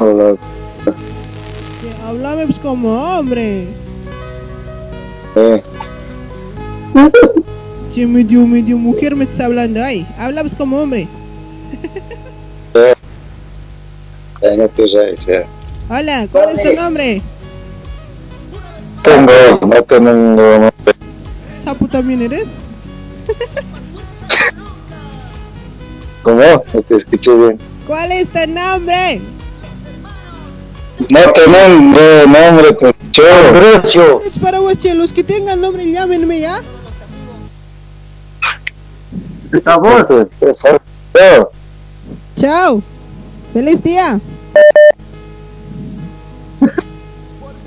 Hola. Que Háblame pues como hombre. Eh, Che, medio, medio mujer me estás hablando. Ay, habla pues como hombre. eh. No te rayes, ya. Hola, ¿cuál es tu nombre? Tengo, no tengo nombre. sapo también eres? ¿Cómo? No te escuché bien. ¿Cuál es tu nombre? No te nombre, nombre, cocho. Es para vos, che, los que tengan nombre, llámenme ya. Esa voz. Chao. Feliz día.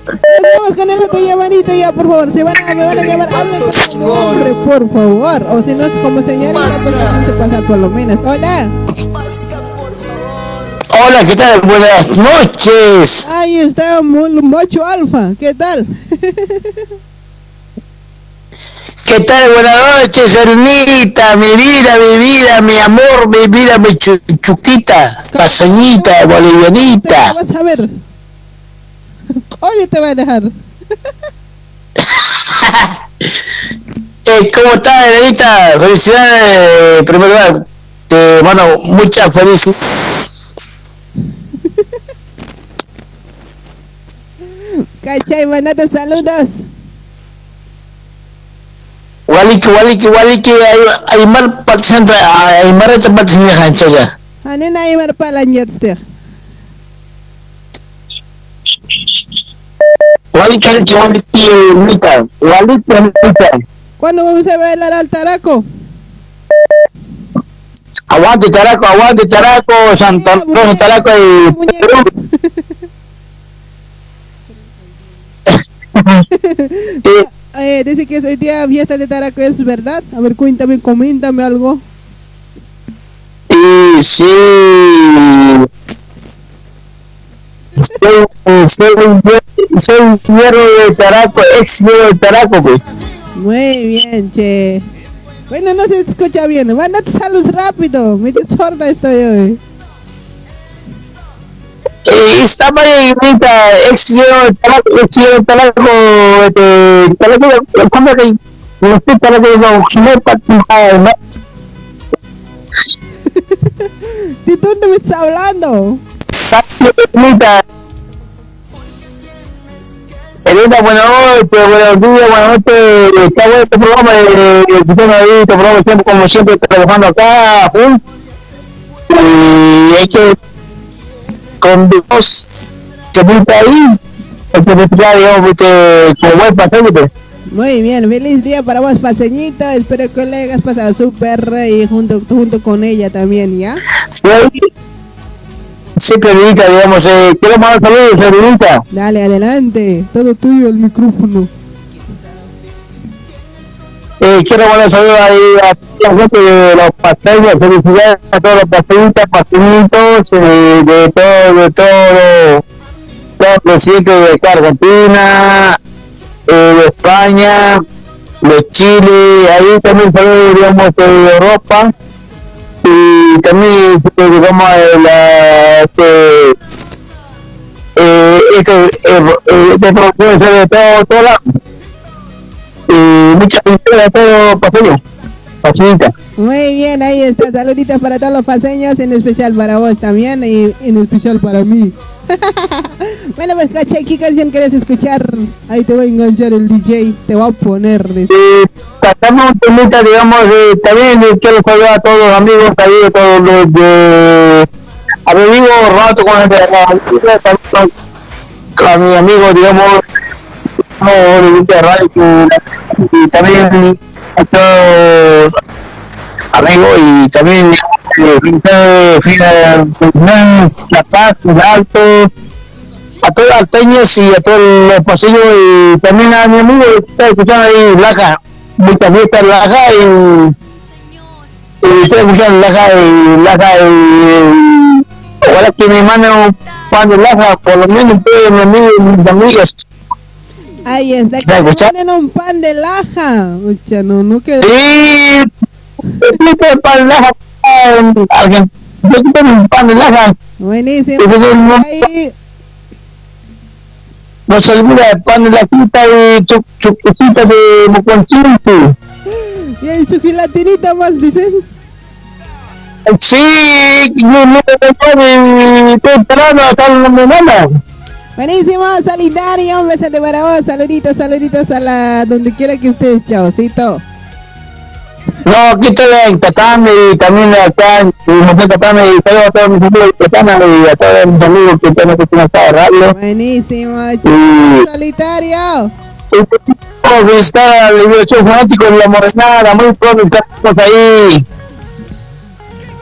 Vamos con el otro llamadito ya, por favor. Se van a, me van a llamar. Hablen nombre, por favor. O si no es como señorita, pero háganse pasar por lo menos. Hola. Hola, ¿qué tal? Buenas noches. Ahí está Mo- Mocho Alfa. ¿Qué tal? ¿Qué tal? Buenas noches, Ernita, mi vida, mi vida, mi amor, mi vida, mi chu- chuquita, paseñita, bolivianita. Vas a ver. Oye, te va a dejar. Eh, ¿Cómo estás, Ernita? Felicidades, en primer lugar. Te mando muchas felicidades. Cachay, mandate saludos. Waliki, waliki, waliki, ay- Aymar participante, Aymar itu participante saja. Hanen Aymar Palanjat stir. Waliki, waliki, waliki, Ernita. Waliki, Ernita. ¿Cuándo vamos a bailar al taraco? Aguante Taraco, aguante Taraco, Santo Rosa Taraco y eh, dice que hoy día fiesta de taraco, ¿es verdad? A ver, cuéntame, coméntame algo. Y sí. Soy, soy, soy hierro de Taraco, ex de Taraco, pues. Muy bien, che. Bueno, no se escucha bien. Mándate saludos rápido. Medio sorda estoy hoy. Eh, estaba ahorita, ex de Taraco, este, Taraco, ¿cómo que? No sé, Taraco, no, no, no, ¿De dónde me estás hablando? Elita, buenas noches, buenos días, buenas noches. Está bueno este programa, eh, ahí, este programa siempre, como siempre, trabajando acá, full. Y hay que, con Dios, se pinta ahí, hay que respirar, digamos, como. Muy bien, feliz día para vos, paseñito. Espero que le hayas pasado súper y junto, junto con ella también, ¿ya? Siempre, Elita, digamos, eh, quiero mandar saludos, Elita. Dale, adelante. Todo tuyo el micrófono. Eh, quiero mandar saludos ahí a toda la gente de los pasteños, felicidades a todos los pasteñitas, pastelitos, eh, de todo, de todo, de Argentina, eh, de España, de Chile, ahí también saludos, digamos, de Europa, y también, eh, digamos, la, este, este, este de la, y muchas felicidades a todos paseños, paseñitas. Muy bien, ahí está. Saluditos para todos los paseños, en especial para vos también y en especial para mí. bueno, pues, caché, ¿qué canción quieres escuchar? Ahí te voy a enganchar el DJ, te voy a poner. Pasamos un temita, digamos, eh, también eh, quiero saludar a todos los amigos, a todos los de... A mi amigo rato con el de a mi amigo, digamos, no, de radio, y también a todos amigos y también eh, La Paz, El Alto, a todos los alteños y a todos los pasillos y también a mi amigo que está escuchando ahí Laja, muchas fiestas Laja y, y estoy escuchando Laja y Laja y ojalá que me manden un pan de Laja, por lo menos ustedes, mi amigo y mis amigas. Ahí está, que ¿Está me ponen un pan de laja. Ucha, no, no queda. Sí, el pan de Laja, eh, alguien, yo quiero un pan de Laja. Buenísimo. Un- Ahí, no se olvida el pan de la quita y chu- chucucita de moconchito. y ahí su gelatinita más, dices. Sí, no, no, no, no, estoy esperando hasta la mañana. Buenísimo, solidario, un besote para vos, saluditos, saluditos a la donde quiera que estés, chaucito. No, aquí estoy en Catán y también acá en y saludo a todos mis amigos de Catán y a todos mis amigos que están escuchando esta radio. Buenísimo, Y solitario. vamos a visitar al liberación fanático de la Morenada, muy pronto estamos ahí.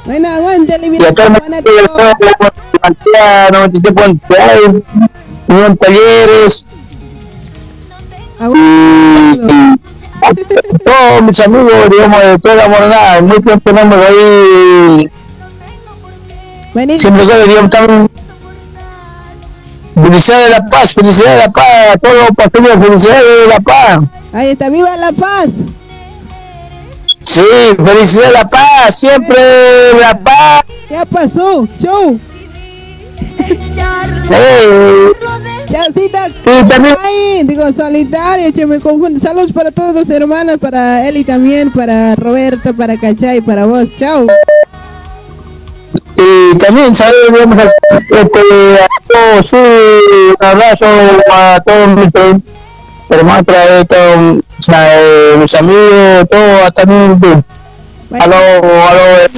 Bueno, aguante, Y acá la 93.6, Unión Talleres. Y todos mis amigos, digamos, de toda la Morenada, muy tenemos ahí Siempre que digamos también Felicidad de la paz, felicidad de la paz, a todos los pastores, felicidad de la paz. Ahí está, viva la paz. Sí, felicidad de la paz, siempre la paz. Ya pasó, chau. Eh, Chaucita, también- ay, digo solitario, che, me confundo. Saludos para todos los hermanos, para Eli también, para Roberto, para Cachay, para vos. Chau. y también saludos, a, este, a todos, sí, un abrazo a todos mis hermanos, a todos eh, mis amigos, todos, hasta también, sí. a los, a los,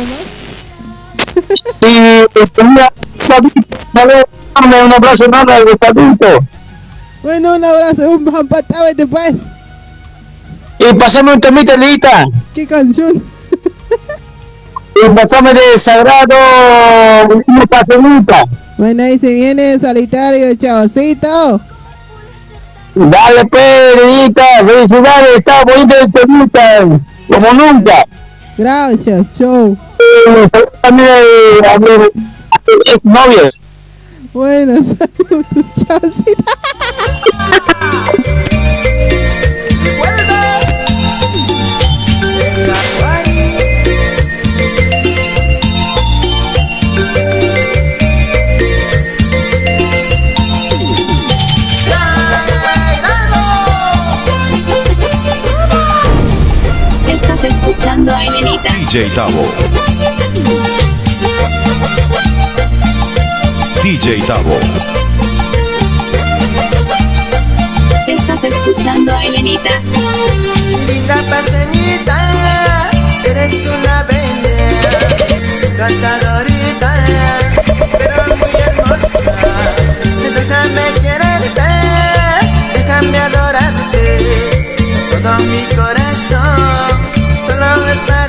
y saludos, un abrazo enorme al Gustavito. Bueno, un abrazo, un pan patado después. Y pasame un temita, Lita. ¿Qué canción? Y pasame de Sagrado, una. Bueno, ahí se viene solitario, chaucito. Dale, pues, Lita, felicidades, está bonito el temita, como nunca. Gracias. Y Estás escuchando a Elenita. DJ Tavo. DJ Tavo. Estás escuchando a Elenita. Linda paseñita, eres una bella, cantadorita, pero muy hermosa. Déjame quererte, déjame adorarte, todo mi corazón solo es para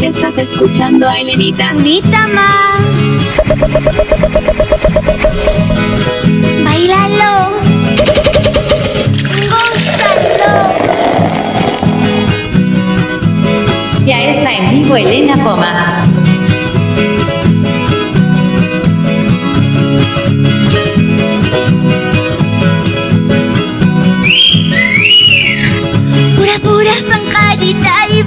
Estás escuchando a Elenita. Unita más. Bailalo. Gózalo. Ya está en vivo Elena Poma.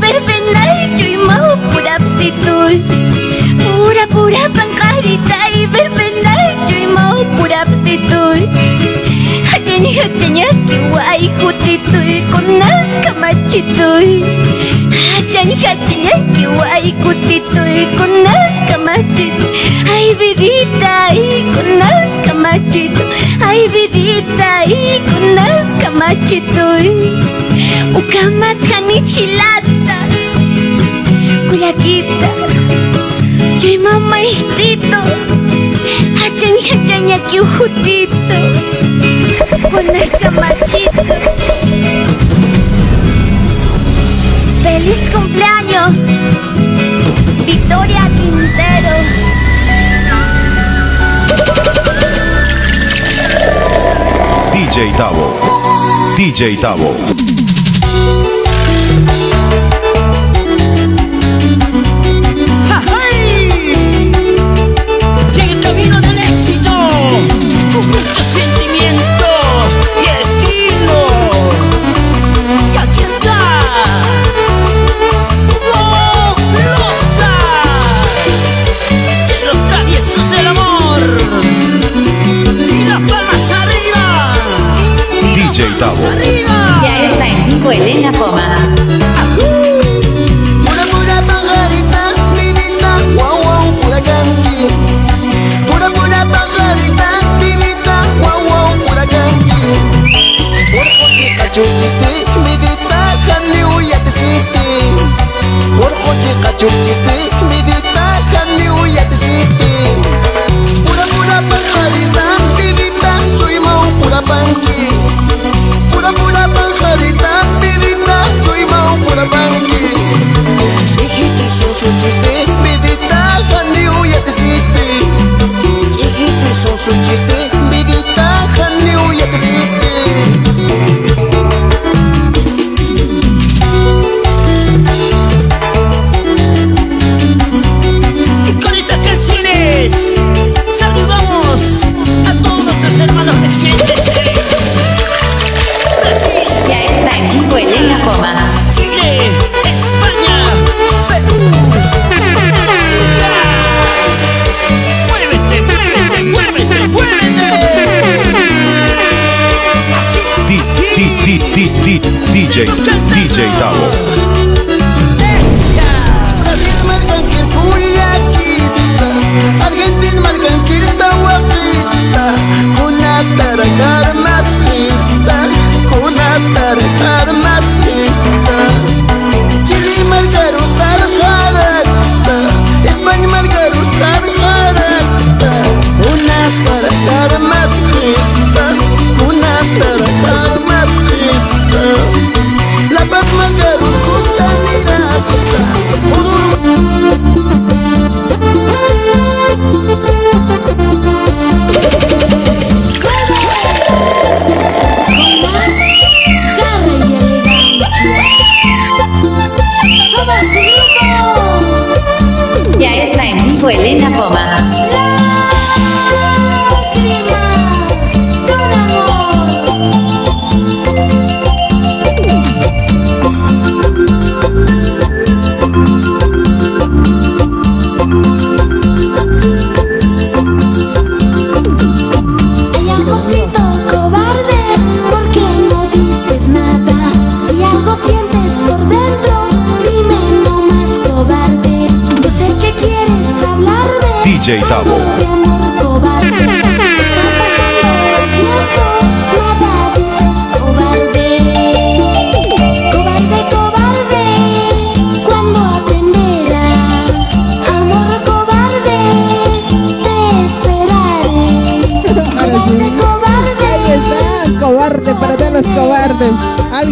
verbenai chuimau pura aptitud Pura, pura pancaritai verbenai chuimau pura aptitud 하자냐 와이호지 뚫고 나스카 마치 뚫 하장 하자냐 와이호지 뚫고 나스카 마치 ay vidita y con las camachito ay vidita y con las camachito ukama kanich hilata kulakita chay mama ihtito hachan hachan yakiu jutito yakiujutito Kunas kamachito ¡Feliz cumpleaños! Victoria Quintero. DJ Tavo. DJ Tavo. Llega el camino del éxito vivo Elena Poma. Pura pura guau guau, pura. Pura pura pura. Pura te siti. Pura cochica chuchiste, son su chiste, medita, jaliu ya te siente. Chiquiti son su chiste, medita, jaliu ya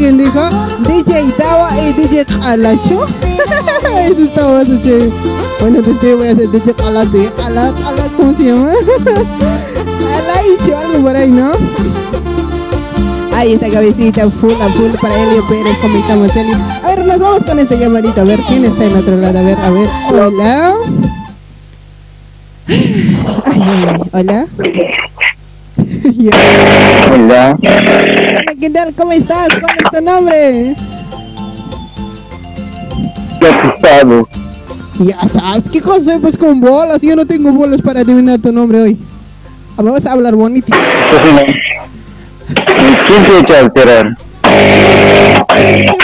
¿Alguien dijo? DJ Tawa y DJ Calacho. Eso está más chévere. Bueno, te voy a hacer DJ Calacho. ¿eh? Cala, cala, ¿cómo se llama? Alaicho, algo por ahí, ¿no? Ahí está cabecita, full a full para Elio Pérez, como estamos Elio. A ver, nos vamos con esta llamadita, a ver quién está en otro lado, a ver, a ver, hola. Ay, hola. Hola. ¿Qué tal? ¿Cómo estás? ¿Cuál es tu nombre? Sabes. Ya sabes, ¿qué cosa? Pues con bolas, yo no tengo bolas para adivinar tu nombre hoy. Ah, Vamos a hablar bonito. ¿Quién te echa a alterar?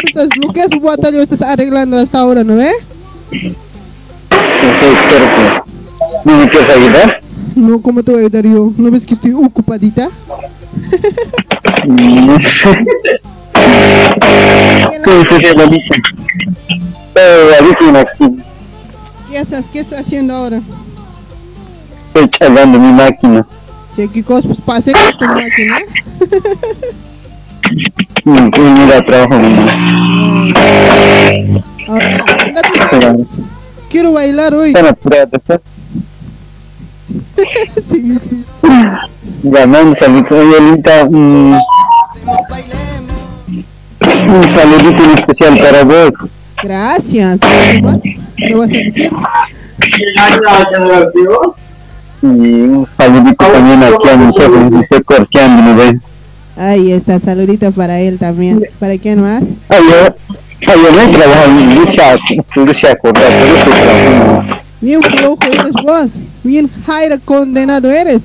Estás bloqueas su batalla, estás arreglando hasta ahora, ¿no ve? No soy experto. ¿No me quieres ayudar? No, ¿cómo te voy a ayudar yo? ¿No ves que estoy ocupadita? ¿Cómo se llama, Lolita? Todo rarísimo aquí. ¿Qué estás, qué estás haciendo ahora? Estoy charlando mi máquina. Che, ¿qué cosas? Pues pase con tu máquina. Mm, sí, Mira, trabajo mi Ahora. Quiero bailar hoy. Apurados, ¿eh? Sí. Llamando saludos. Oye, Lolita, mm, un saludito en especial para vos. Gracias. ¿Qué más? ¿Qué vas a decir? Y un saludito también aquí a mi jefe, me estoy corcheando, ¿no ves? Ahí está, saludito para él también. ¿Para quién más? Ay, yo, ay, yo no he trabajado en Lucia, Lucia Correa, pero. Bien flojo eres vos. Bien Jaira condenado eres.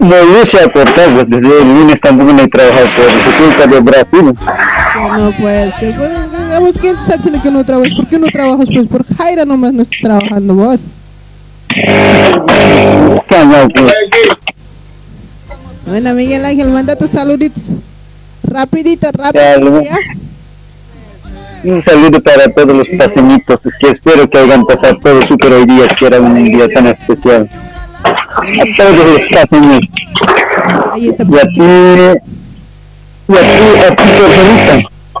No, Lucia Correa, desde el lunes tampoco no he trabajado por República de Brasil. No puede ser. Pues, ¿quién está diciendo que no trabajas? ¿Por qué no trabajas? Pues por Jaira nomás no estás trabajando vos. Bueno, Miguel Ángel, manda tus saluditos. Rapidito, rápido. ¿ya? Un saludo para todos los paseñitos, es que espero que hayan pasado todo súper hoy día, que era un día tan especial. A los paseños. Ahí está. Y a ti, y a ti, a ti personita,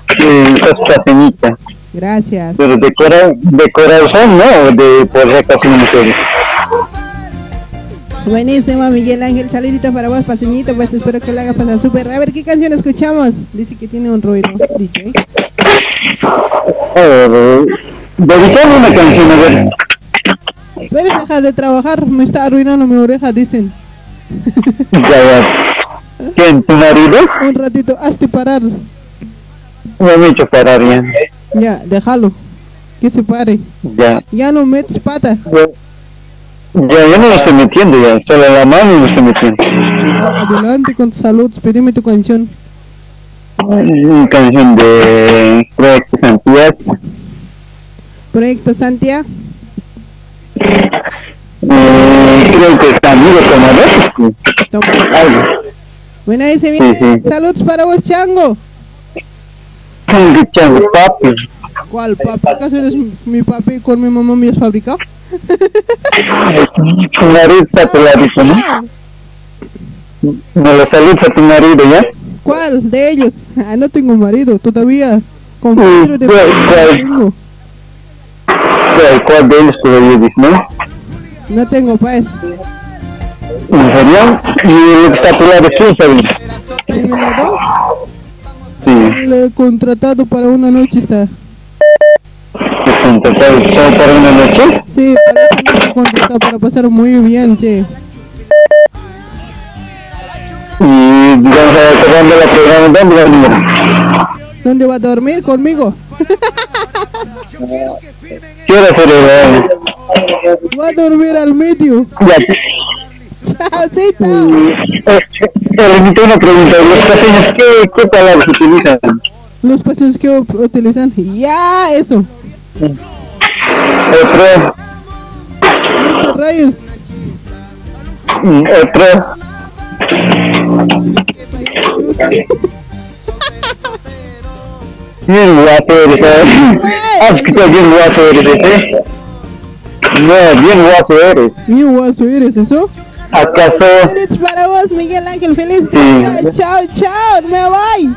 que sos paseñita. Gracias. Pero de, cora de corazón, ¿no? De por ustedes. Buenísimo, Miguel Ángel. Saludito para vos, paseñito. Pues espero que lo haga pasar súper. A ver, ¿qué canción escuchamos? Dice que tiene un ruido, DJ. Eh, Dedicame una canción, a ver. ¿Puedes dejar de trabajar? Me está arruinando mi oreja, dicen. Ya, ya. ¿Quién, tu marido? Un ratito, hazte parar. Me han hecho parar ya. Ya, déjalo. Que se pare. Ya. Ya no metes pata. Ya, ya no lo estoy metiendo ya. Solo la mano lo estoy metiendo. Adelante con tu salud. Pedime tu canción. Una canción de Proyecto Santiago. Proyecto Santia. Eh, creo que está amigo tomador. Algo. Bueno, ahí se viene. Sí, sí. Saludos para vos, Chango. Chango, chango, papi. ¿Cuál papá? ¿Acaso eres mi- papi con mi mamá me has fabricado? Tu marido está a tu ladito, ¿no? Me lo saludas a tu marido, ¿ya? ¿Cuál de ellos? Ah, no tengo marido todavía. Compañero de ¿Cuál, cuál? tengo. ¿Cuál, cuál de ellos todavía dices, no? Tengo pues. ¿En serio? ¿Y lo que está a tu lado quién mi lado? Sí, Le he contratado para una noche está. que contratado solo para una noche. Sí, para esa noche contratado para pasar muy bien, che. Y digamos, la programa, ¿dónde va a venir? ¿Dónde va a dormir? ¿Conmigo? ¿Qué hora será? Va a dormir al medio. Ya. Chaucito. Eh, Permítame una pregunta, los paseños, ¿qué, qué palabras utilizan? Los puestos que utilizan. Ya, eso. Otro, rayos. mm, otro, guapo eres. Has que bien guapo eres, ¿eh? No, bien guapo eres. Mi guaso eres, ¿eso? ¿Acaso? Eres para vos, Miguel Ángel. Feliz Sí. día. Chao, chao. Me voy.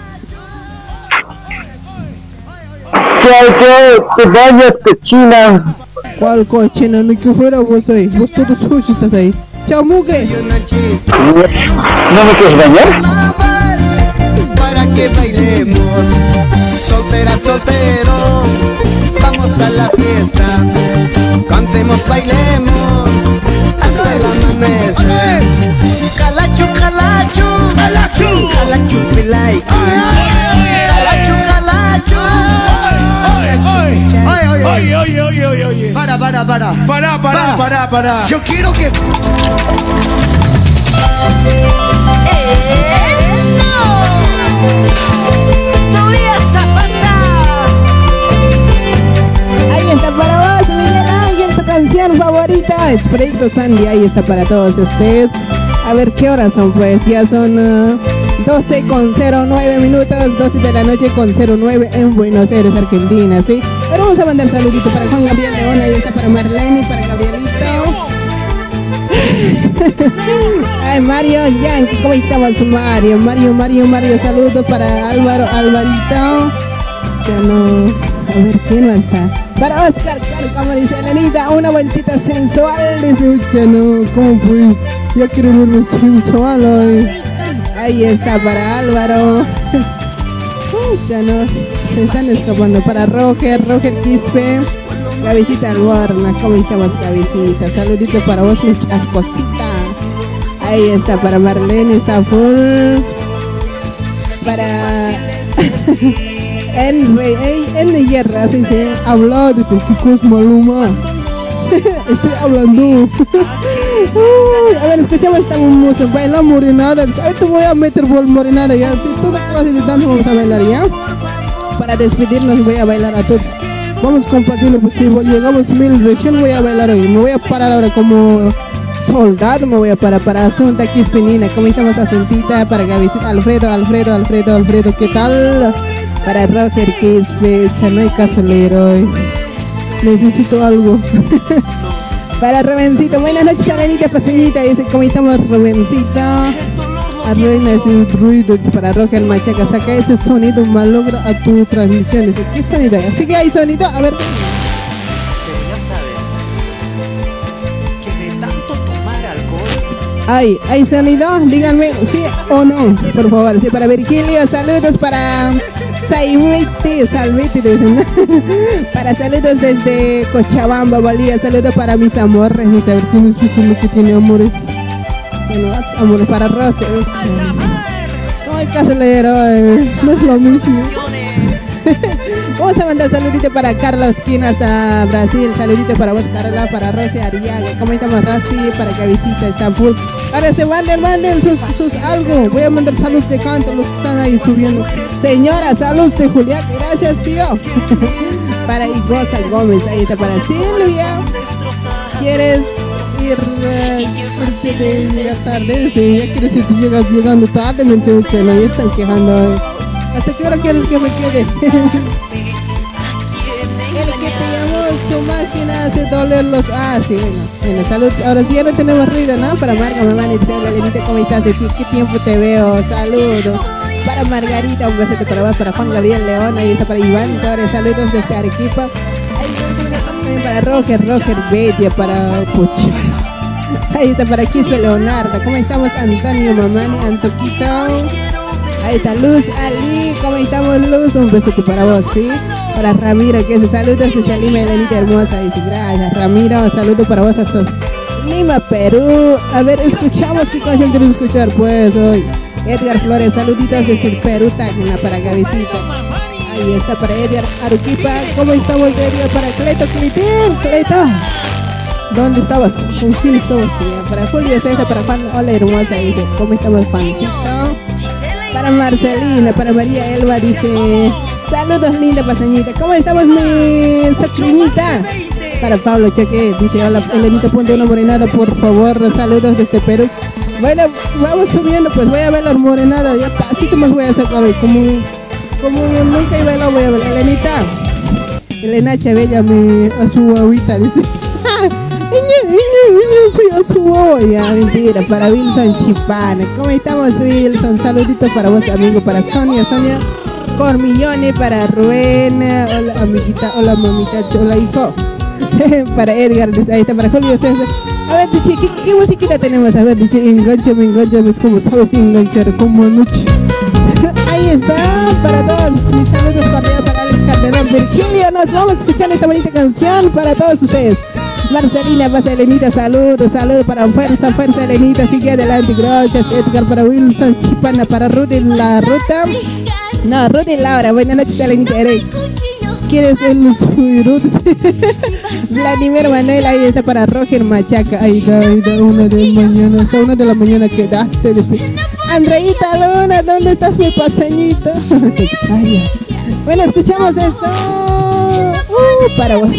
Chao, chao, te bañas, cochina. ¿Cuál cochina? Ni que fuera vos ahí. Vos todo sucio estás ahí. Chao, mugre. ¿No me quieres bañar? Para que bailemos. Soltera, soltero, vamos a la fiesta. Cantemos, bailemos hasta el amanecer. Calachu, calachu, calachu, calachu, pilay. Calachu, calachu. Oye, oye, oye, oye, oye. Para, para, para. Para, para, para, para. Yo quiero que. Ahí está para vos, Miguel Ángel, tu canción favorita. Es Proyecto Sandy, ahí está para todos ustedes. A ver qué horas son, pues ya son ah, 12 con 09 minutos, 12 de la noche con 09 en Buenos Aires, Argentina, ¿sí? Pero vamos a mandar saludito para Juan Gabriel León, ahí está para Marlene y para Gabrielito. Ay, Mario Yankee, ¿cómo estamos, Mario? Mario, Mario, Mario, saludos para Álvaro, Alvarito. Ya. A ver, ¿quién más está? Para Oscar, como dice Elenita, una vueltita sensual. Dice, ucha, no, ¿cómo pues? Ya quiero verme sensual. Ahí está para Álvaro. Se están escapando. Para Roger, Roger Quispe. Cabecita Alborna, ¿cómo estamos, cabecita? Saluditos para vos, mi chascosita. Ahí está, para Marlene, está full. Para. Enre, ey, en Guerra, así se habla, dice, ¿qué Maluma? Estoy hablando. A ver, escuchamos esta música, baila morenada. Ay, te voy a meter por morenada ya. Toda clase de danza vamos a bailar ya. Para despedirnos voy a bailar a todos. Vamos compartiendo, pues si llegamos mil recién voy a bailar hoy. Me voy a parar ahora como soldado, me voy a parar para Asunta Quispinina. ¿Cómo estamos Asuntita? Para Gavisita, Alfredo, Alfredo, Alfredo, Alfredo, ¿qué tal? Para Roger Quispe, no hay casolero hoy. Necesito algo. para Rubencito, buenas noches Arenita Paseñita, dice ¿cómo estamos Rubencito? Arruina ese ruido para Roger Machaca, saca ese sonido malogra a tu transmisión. Dice, ¿qué sonido hay? Así que hay sonido, a ver. Pero ya sabes que de tanto tomar alcohol. Hay, hay sonido, díganme sí o no, por favor. Sí, para Virgilio, saludos para Saimete, Salvete, dicen. para saludos desde Cochabamba, Bolivia. Saludos para mis amores. Dice, a ver quién es que tiene amores. Para. No hay caso leer hoy, no es lo mismo. Vamos a mandar saludito para Carlos Quina hasta Brasil. Saludito para vos, Carla, para Rosy Ariaga. ¿Cómo estamos, Rosy? Para que visita Estambul. Para se manden, manden sus, sus algo. Voy a mandar salud de canto los que están ahí subiendo. Señora, salud de Julián. Gracias, tío. para Igosa Gómez. Ahí está para Silvia. ¿Quieres ir, eh, irte de llegar tarde? Ya quieres ir llegas llegando tarde, me no, ya están quejando. ¿Hasta qué hora quieres que me quede? El que te llamó su máquina hace doler los... Ah, sí, bueno. Bueno, salud. Ahora sí ya no tenemos ruido, ¿no? Para Marga, mamá, Nitzel, Lenita, ¿cómo estás? ¿De? ¿Qué tiempo te veo? Saludos. Para Margarita, un besito para vos, para Juan Gabriel León, ahí está para Iván Torres, saludos desde Arequipa. Ahí también para Roger, Roger Betia, para Pucha. Ahí está para Quispe Leonardo. ¿Cómo estamos, Antonio Mamani, Antoquito? Ahí está Luz Ali, ¿cómo estamos Luz? Un besito para vos, ¿sí? Para Ramiro, que es saludos desde Lima, Elenita hermosa, dice gracias Ramiro, saludos para vos hasta Lima, Perú. A ver, escuchamos qué canción quieres escuchar, pues hoy. Edgar Flores, saluditos desde Perú, Tacna, para Gavisita. Ahí está para Edgar Aruquipa, ¿cómo estamos Edgar? Para Cleto, Cletín, Cleto. ¿Dónde estabas? Para Julio César, para Juan, hola hermosa, dice, ¿cómo estamos Juancito? Para Marcelina, para María Elba dice, saludos linda paseñita, ¿cómo estamos mi sacrinita? Para Pablo Cheque, dice, hola Elenita, ponte una morenada, por favor, saludos desde Perú. Bueno, vamos subiendo, pues voy a ver la morenada, ya pasito más voy a sacar hoy, como, como nunca he bailado, voy a ver, Elenita. Elena Chabella, mi, a su agüita, dice. Iñe, soy guagua. Ya, mentira, para Wilson Chipana. ¿Cómo estamos, Wilson? Saluditos para vos, amigo, para Sonia, Sonia Cormillone, para Rubén, hola, amiguita, hola, mamita, hola, hijo. para Edgar, ahí está, para Julio César. A ver, dice, ¿qué, qué musiquita tenemos? A ver, dice, enganchame, enganchame, es como sabes enganchar, como anoche. Ahí está, para todos mis saludos cordiales para Alex Calderón, Virgilio, nos vamos a escuchar esta bonita canción para todos ustedes. Marcelina, pasa Elenita, saludos, saludos para Fuerza, Fuerza Elenita, sigue adelante, gracias Edgar, para Wilson, Chipana, para Rudy La Ruta. No, Rudy Laura, buenas noches Elenita, Eric. ¿Quieres el suirut? Vladimir Manuel, ahí está para Roger Machaca, ahí está, ahí está, una de mañana, hasta una de la mañana quedaste. Andreita Luna, ¿dónde estás mi extraño. Bueno, escuchamos esto. Uh, para vos.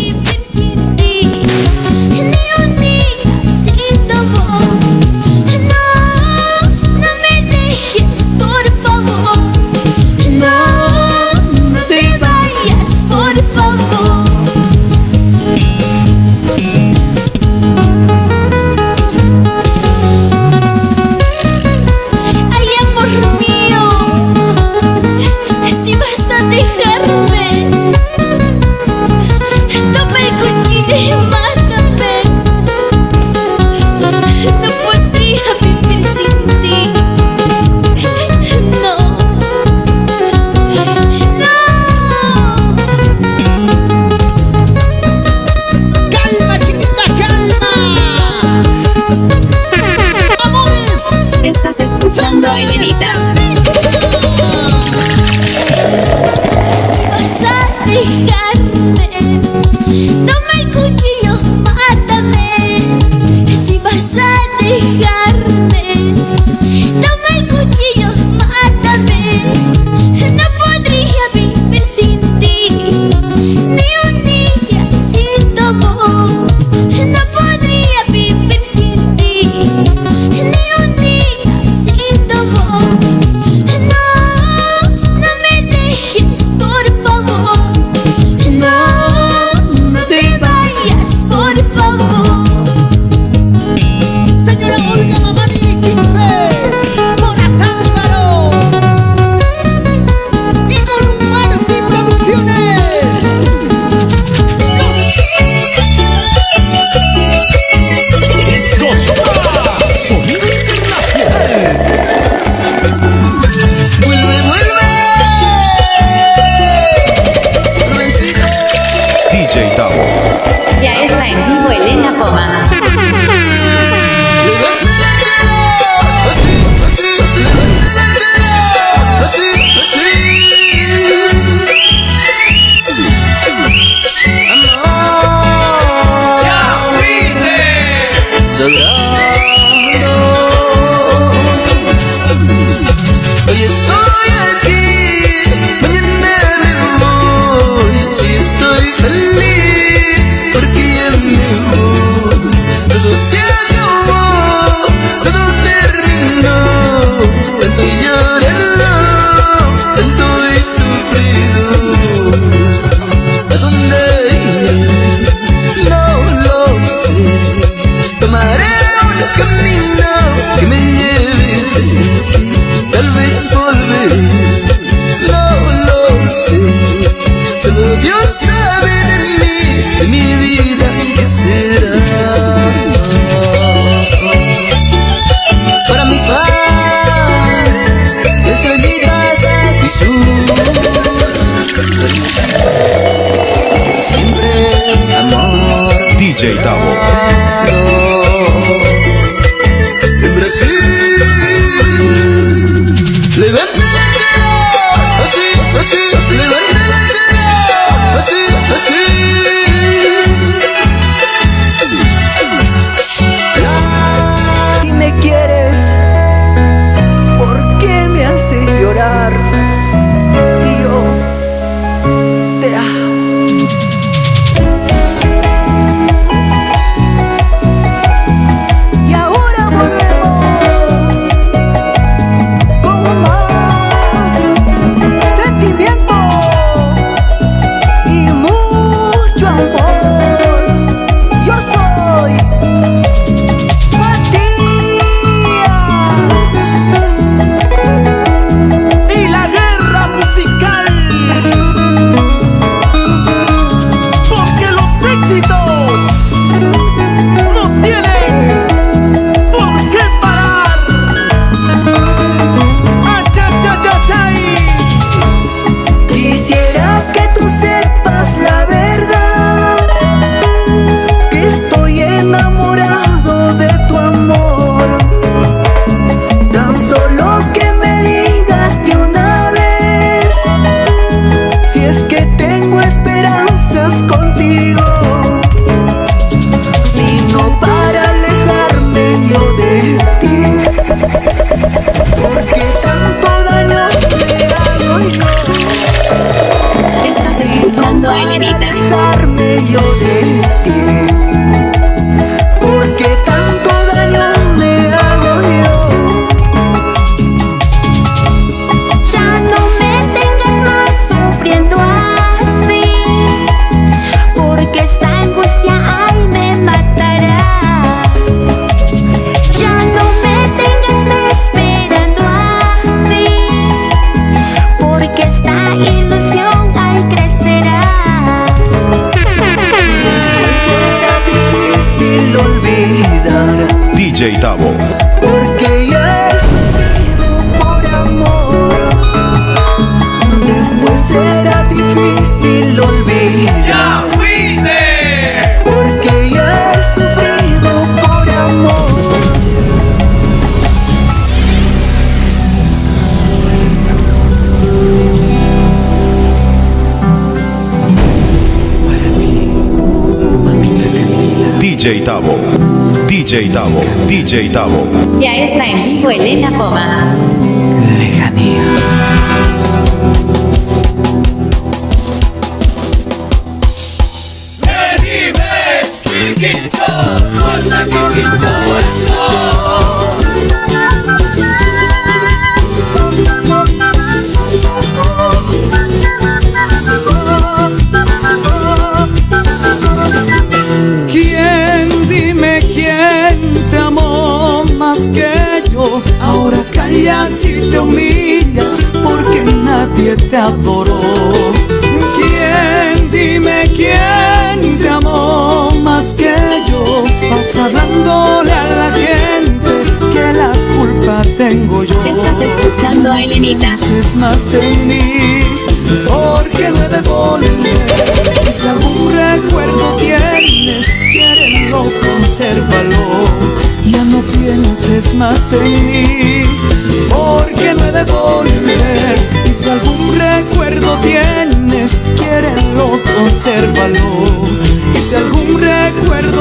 DJ Tavo, DJ Tavo. Ya está en vivo Elena Poma.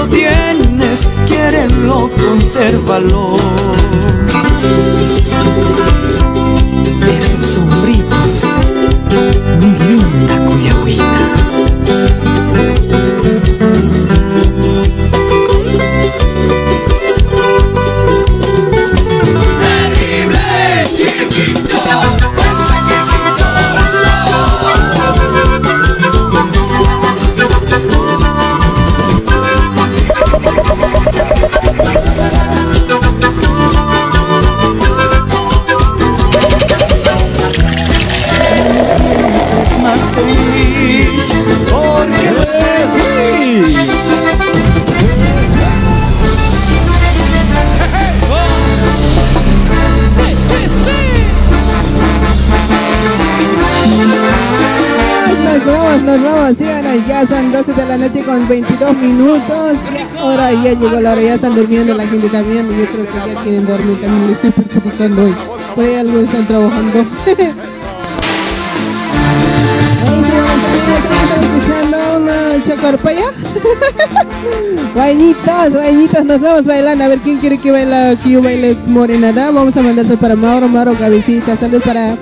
Recuerdo tienes, quiérelo, consérvalo. Con 22 minutos. Ya, ahora ya llegó la hora, ya están durmiendo la gente también. Yo creo que ya quieren dormir también, les estoy perjudicando hoy. Por ahí algunos están trabajando. Chacarpaya. Vainitos, vainitos, nos vamos bailando. A ver quién quiere que baila, que yo baile morenada. Vamos a mandárselo para Mauro, Mauro Cabecita. Salud para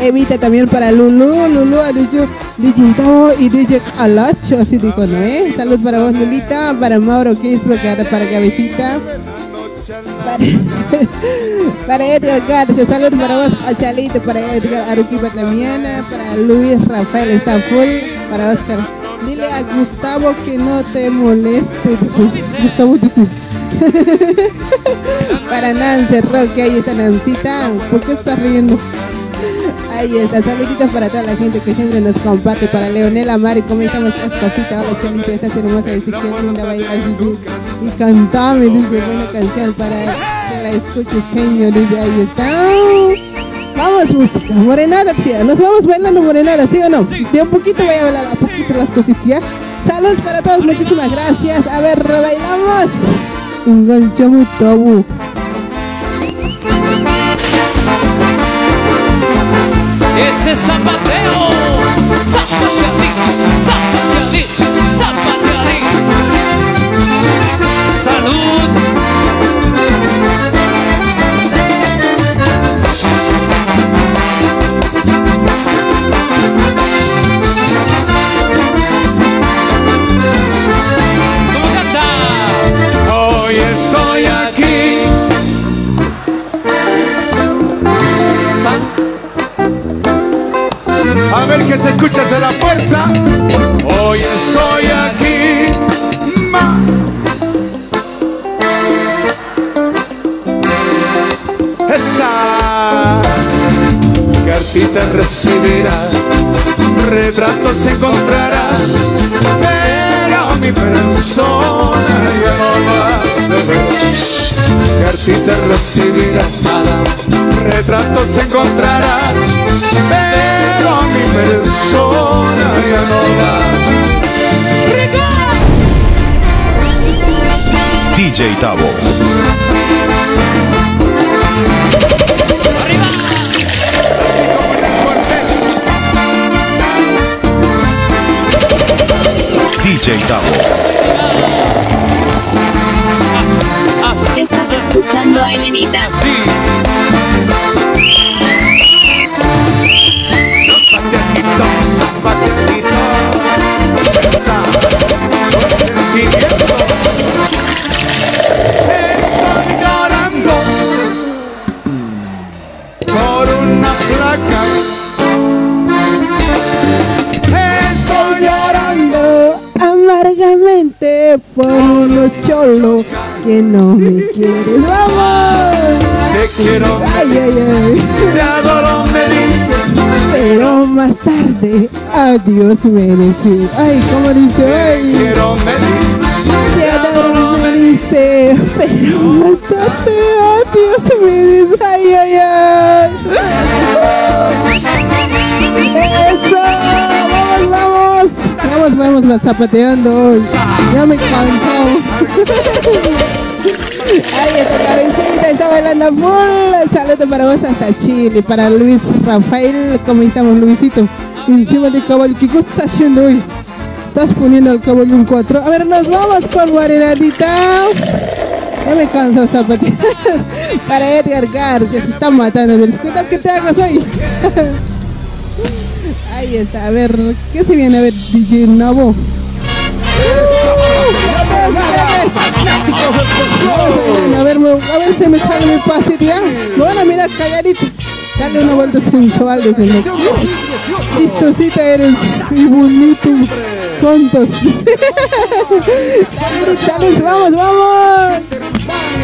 Evita también para Lulu. Lulu ha dicho DJ Tavo y DJ Alacho, así dijo, ¿no? Eh? Salud para vos, Lulita. Para Mauro Quispe, para, para Cabecita. Para, Edgar Garza, salud para vos, Achalito, para Edgar Aruquipa también, para Luis Rafael está full, para Oscar. Dile a Gustavo que no te moleste. Gustavo dice. para Nancy Roque, ahí está Nancita, ¿por qué estás riendo? Ahí está, saluditos para toda la gente que siempre nos comparte, para Leonela Mari, ¿cómo estamos? Casita, hola Chalita, estás hermosa, dice que linda bailar, dice, y cantame, dice, buena canción para que la escuches, señor, dice, ahí está. Vamos música, morenada, sí, nos vamos bailando morenada, ¿sí o no? De un poquito voy a bailar a poquito las cositas, ¿ya? Salud para todos, muchísimas gracias, a ver, bailamos. Enganchamos tabú. Ese zapateo, zapateadito, zapateadito, zapateadito. Salud. Que se escucha desde la puerta. Hoy estoy aquí. Ma. Esa cartita recibirás, retratos encontrarás, pero mi persona ya no vas a ver. Cartita recibirás, retratos encontrarás, persona ya no vas. DJ Tavo. DJ Tavo. Estás escuchando a Elenita. Zapateadito, que no me quieren. ¡Vamos! Te quiero, Ay, ay, ay. te adoro, me dices. Pero más tarde, adiós me dice. Ay, ¿cómo dice? Ay, Quiero, me dice. Pero tarde, adiós me dice. Ay, ay, ay. Eso, vamos, vamos. Vamos, vamos, está zapateando hoy. Ya me cansó. Ahí está cabecita, está bailando full. Saludos para vos hasta Chile, para Luis Rafael. ¿Cómo estamos, Luisito? Encima de caballo, ¿qué cosa estás haciendo hoy? Estás poniendo al caballo un 4. A ver, nos vamos con Guarenadita. Ya me canso zapatear. para Edgar García, se está matando. del escudo que te hagas hoy. Ahí está, a ver, ¿qué se viene a ver, DJ Nabo? A ver, a ver si me sale mi pase ya. Me van a mirar calladito. Dale una vuelta sensual desde el Chistosita eres y bonito. Tontos. Dale, dale, vamos, vamos.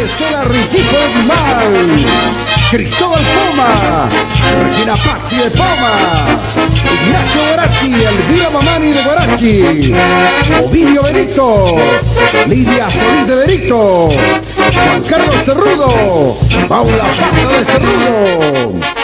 Estela Cristóbal Poma, Regina Pachi de Poma, Ignacio Guarachi, Elvira Mamani de Guarachi, Ovidio Benito, Lidia Solís de Benito, Juan Carlos Cerrudo, Paula Pata de Cerrudo.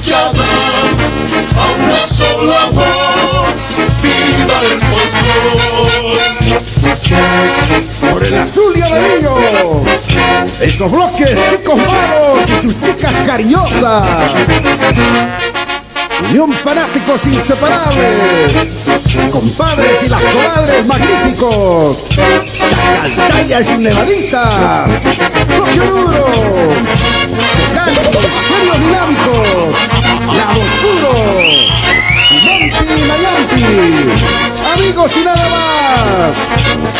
hinchada. A una sola voz, viva el folclore. Por el azul y amarillo. Esos bloques, chicos malos y sus chicas cariñosas. Unión fanáticos inseparables. Compadres y las comadres magníficos. Chacaltaya es un levadita. Bloque duro. Cálidos, genios dinámicos. Lado oscuro. Monty Mayampi. Amigos y nada más.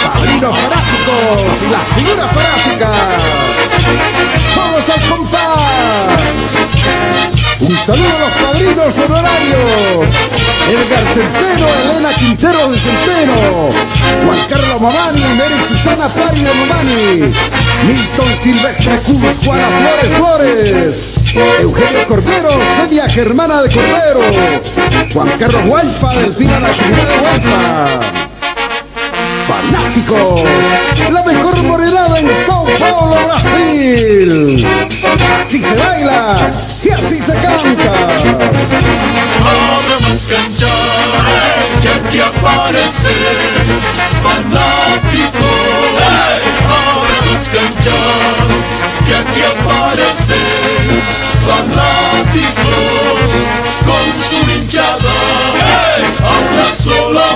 Padrinos fanáticos y las figuras fanáticas. Todos al compás. Un saludo a los padrinos honorarios. Edgar Centeno, Elena Quintero de Centeno. Juan Carlos Mamani, Mary Susana Pari de Mamani. Milton Silvestre Cruz, Juana Flores Flores. Eugenio Cordero, Delia Germana de Cordero. Juan Carlos Hualpa, Delfina Natividad de Hualpa. Fanáticos, la mejor morenada en Sao Paulo, Brasil. Así se baila así se canta. Ahora más cantar, que aparece fanático. Ahora más cantar, que aparece fanáticos con su hinchada. A una sola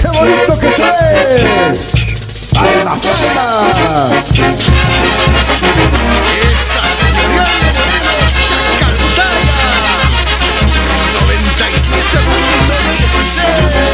¡Qué bonito que se ve! ¡Palmas, palmas! Esa señorial Moreno Chacaltaya 97.16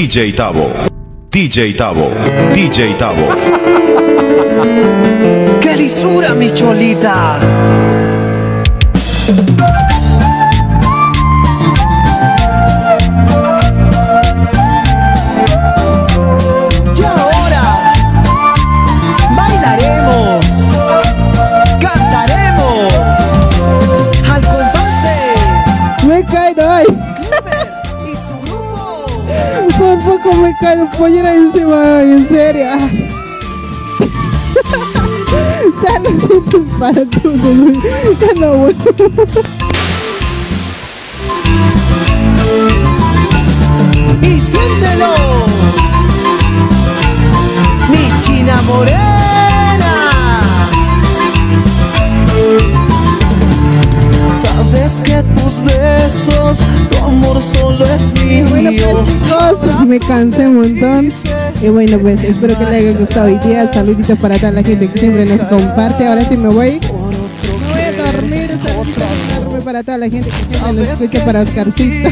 DJ Tavo. DJ Tavo. DJ Tavo. ¡Qué lisura, mi cholita! Pollera encima, en serio. Saluditos para todos. Ya no vuelvo. y siéntelo, mi china morena. Sabes que tus besos, amor solo es mío. Bueno pues chicos, me cansé un montón. Y bueno pues espero que les haya gustado hoy día. Saluditos para toda la gente que siempre nos comparte. Ahora sí me voy. Me voy a dormir. Saluditos para toda la gente que siempre nos escucha para Oscarcito.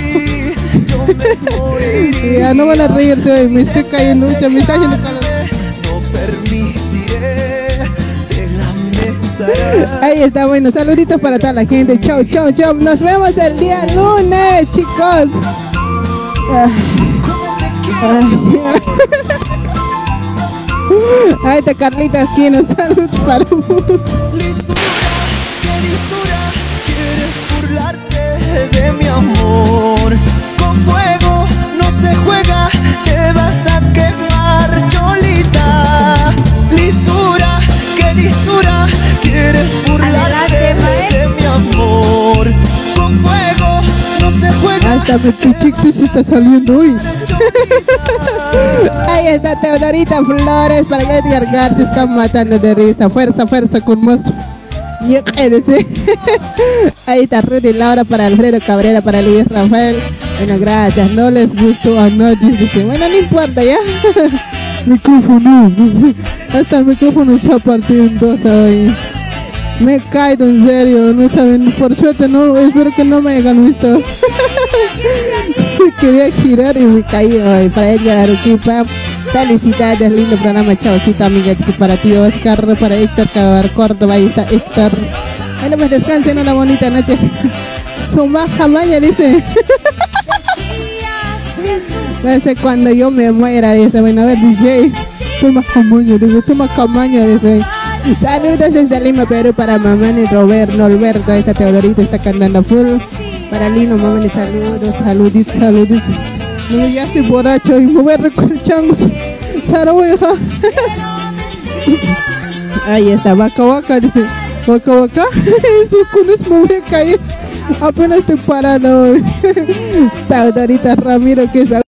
Y ya no van a reír, yo me estoy cayendo mucho, me está Ahí está, bueno, saluditos para toda la gente. Chau, chau, chau. Nos vemos el día lunes, chicos. Ah. Ay. Ahí está Carlita Esquino, saludos para de mi amor. Quieres burlarte de mi amor. Con fuego no se juega. Hasta mi pichiqui se está saliendo hoy. Ahí está Teodorita Flores para que Edgar se están matando de risa. Fuerza, fuerza con más. Quédese. Ahí está Rudy Laura para Alfredo Cabrera, para Luis Rafael. Bueno, gracias. No les gustó a nadie. Dice, bueno, no importa ya. micrófono. Hasta el micrófono se ha partido en dos hoy. Me caído en serio, no saben, por suerte no, espero que no me hayan visto. Quería girar y me caí hoy. Para Edgar Aruquipa, felicidades, lindo programa, chavosita amiga, Así que para ti Oscar, para Héctor Cabar Córdoba, ahí está Héctor. Bueno, pues descansen una bonita noche. Suma jamaya dice. Parece cuando yo me muera, dice, bueno, a ver DJ. Suma jamaya, dice, suma jamaya, dice. Saludos desde Lima, Perú para Mamani Robert, Norberto, esta Teodorita está cantando full. Para Lino, Mamani, saludos, saluditos, saluditos. No, ya estoy borracho y me voy a recoger changos. Sarabueja. Ahí está, vaca vaca, dice. Vaca vaca. Culos me voy a caer. Apenas estoy parado. Teodorita Ramiro, que es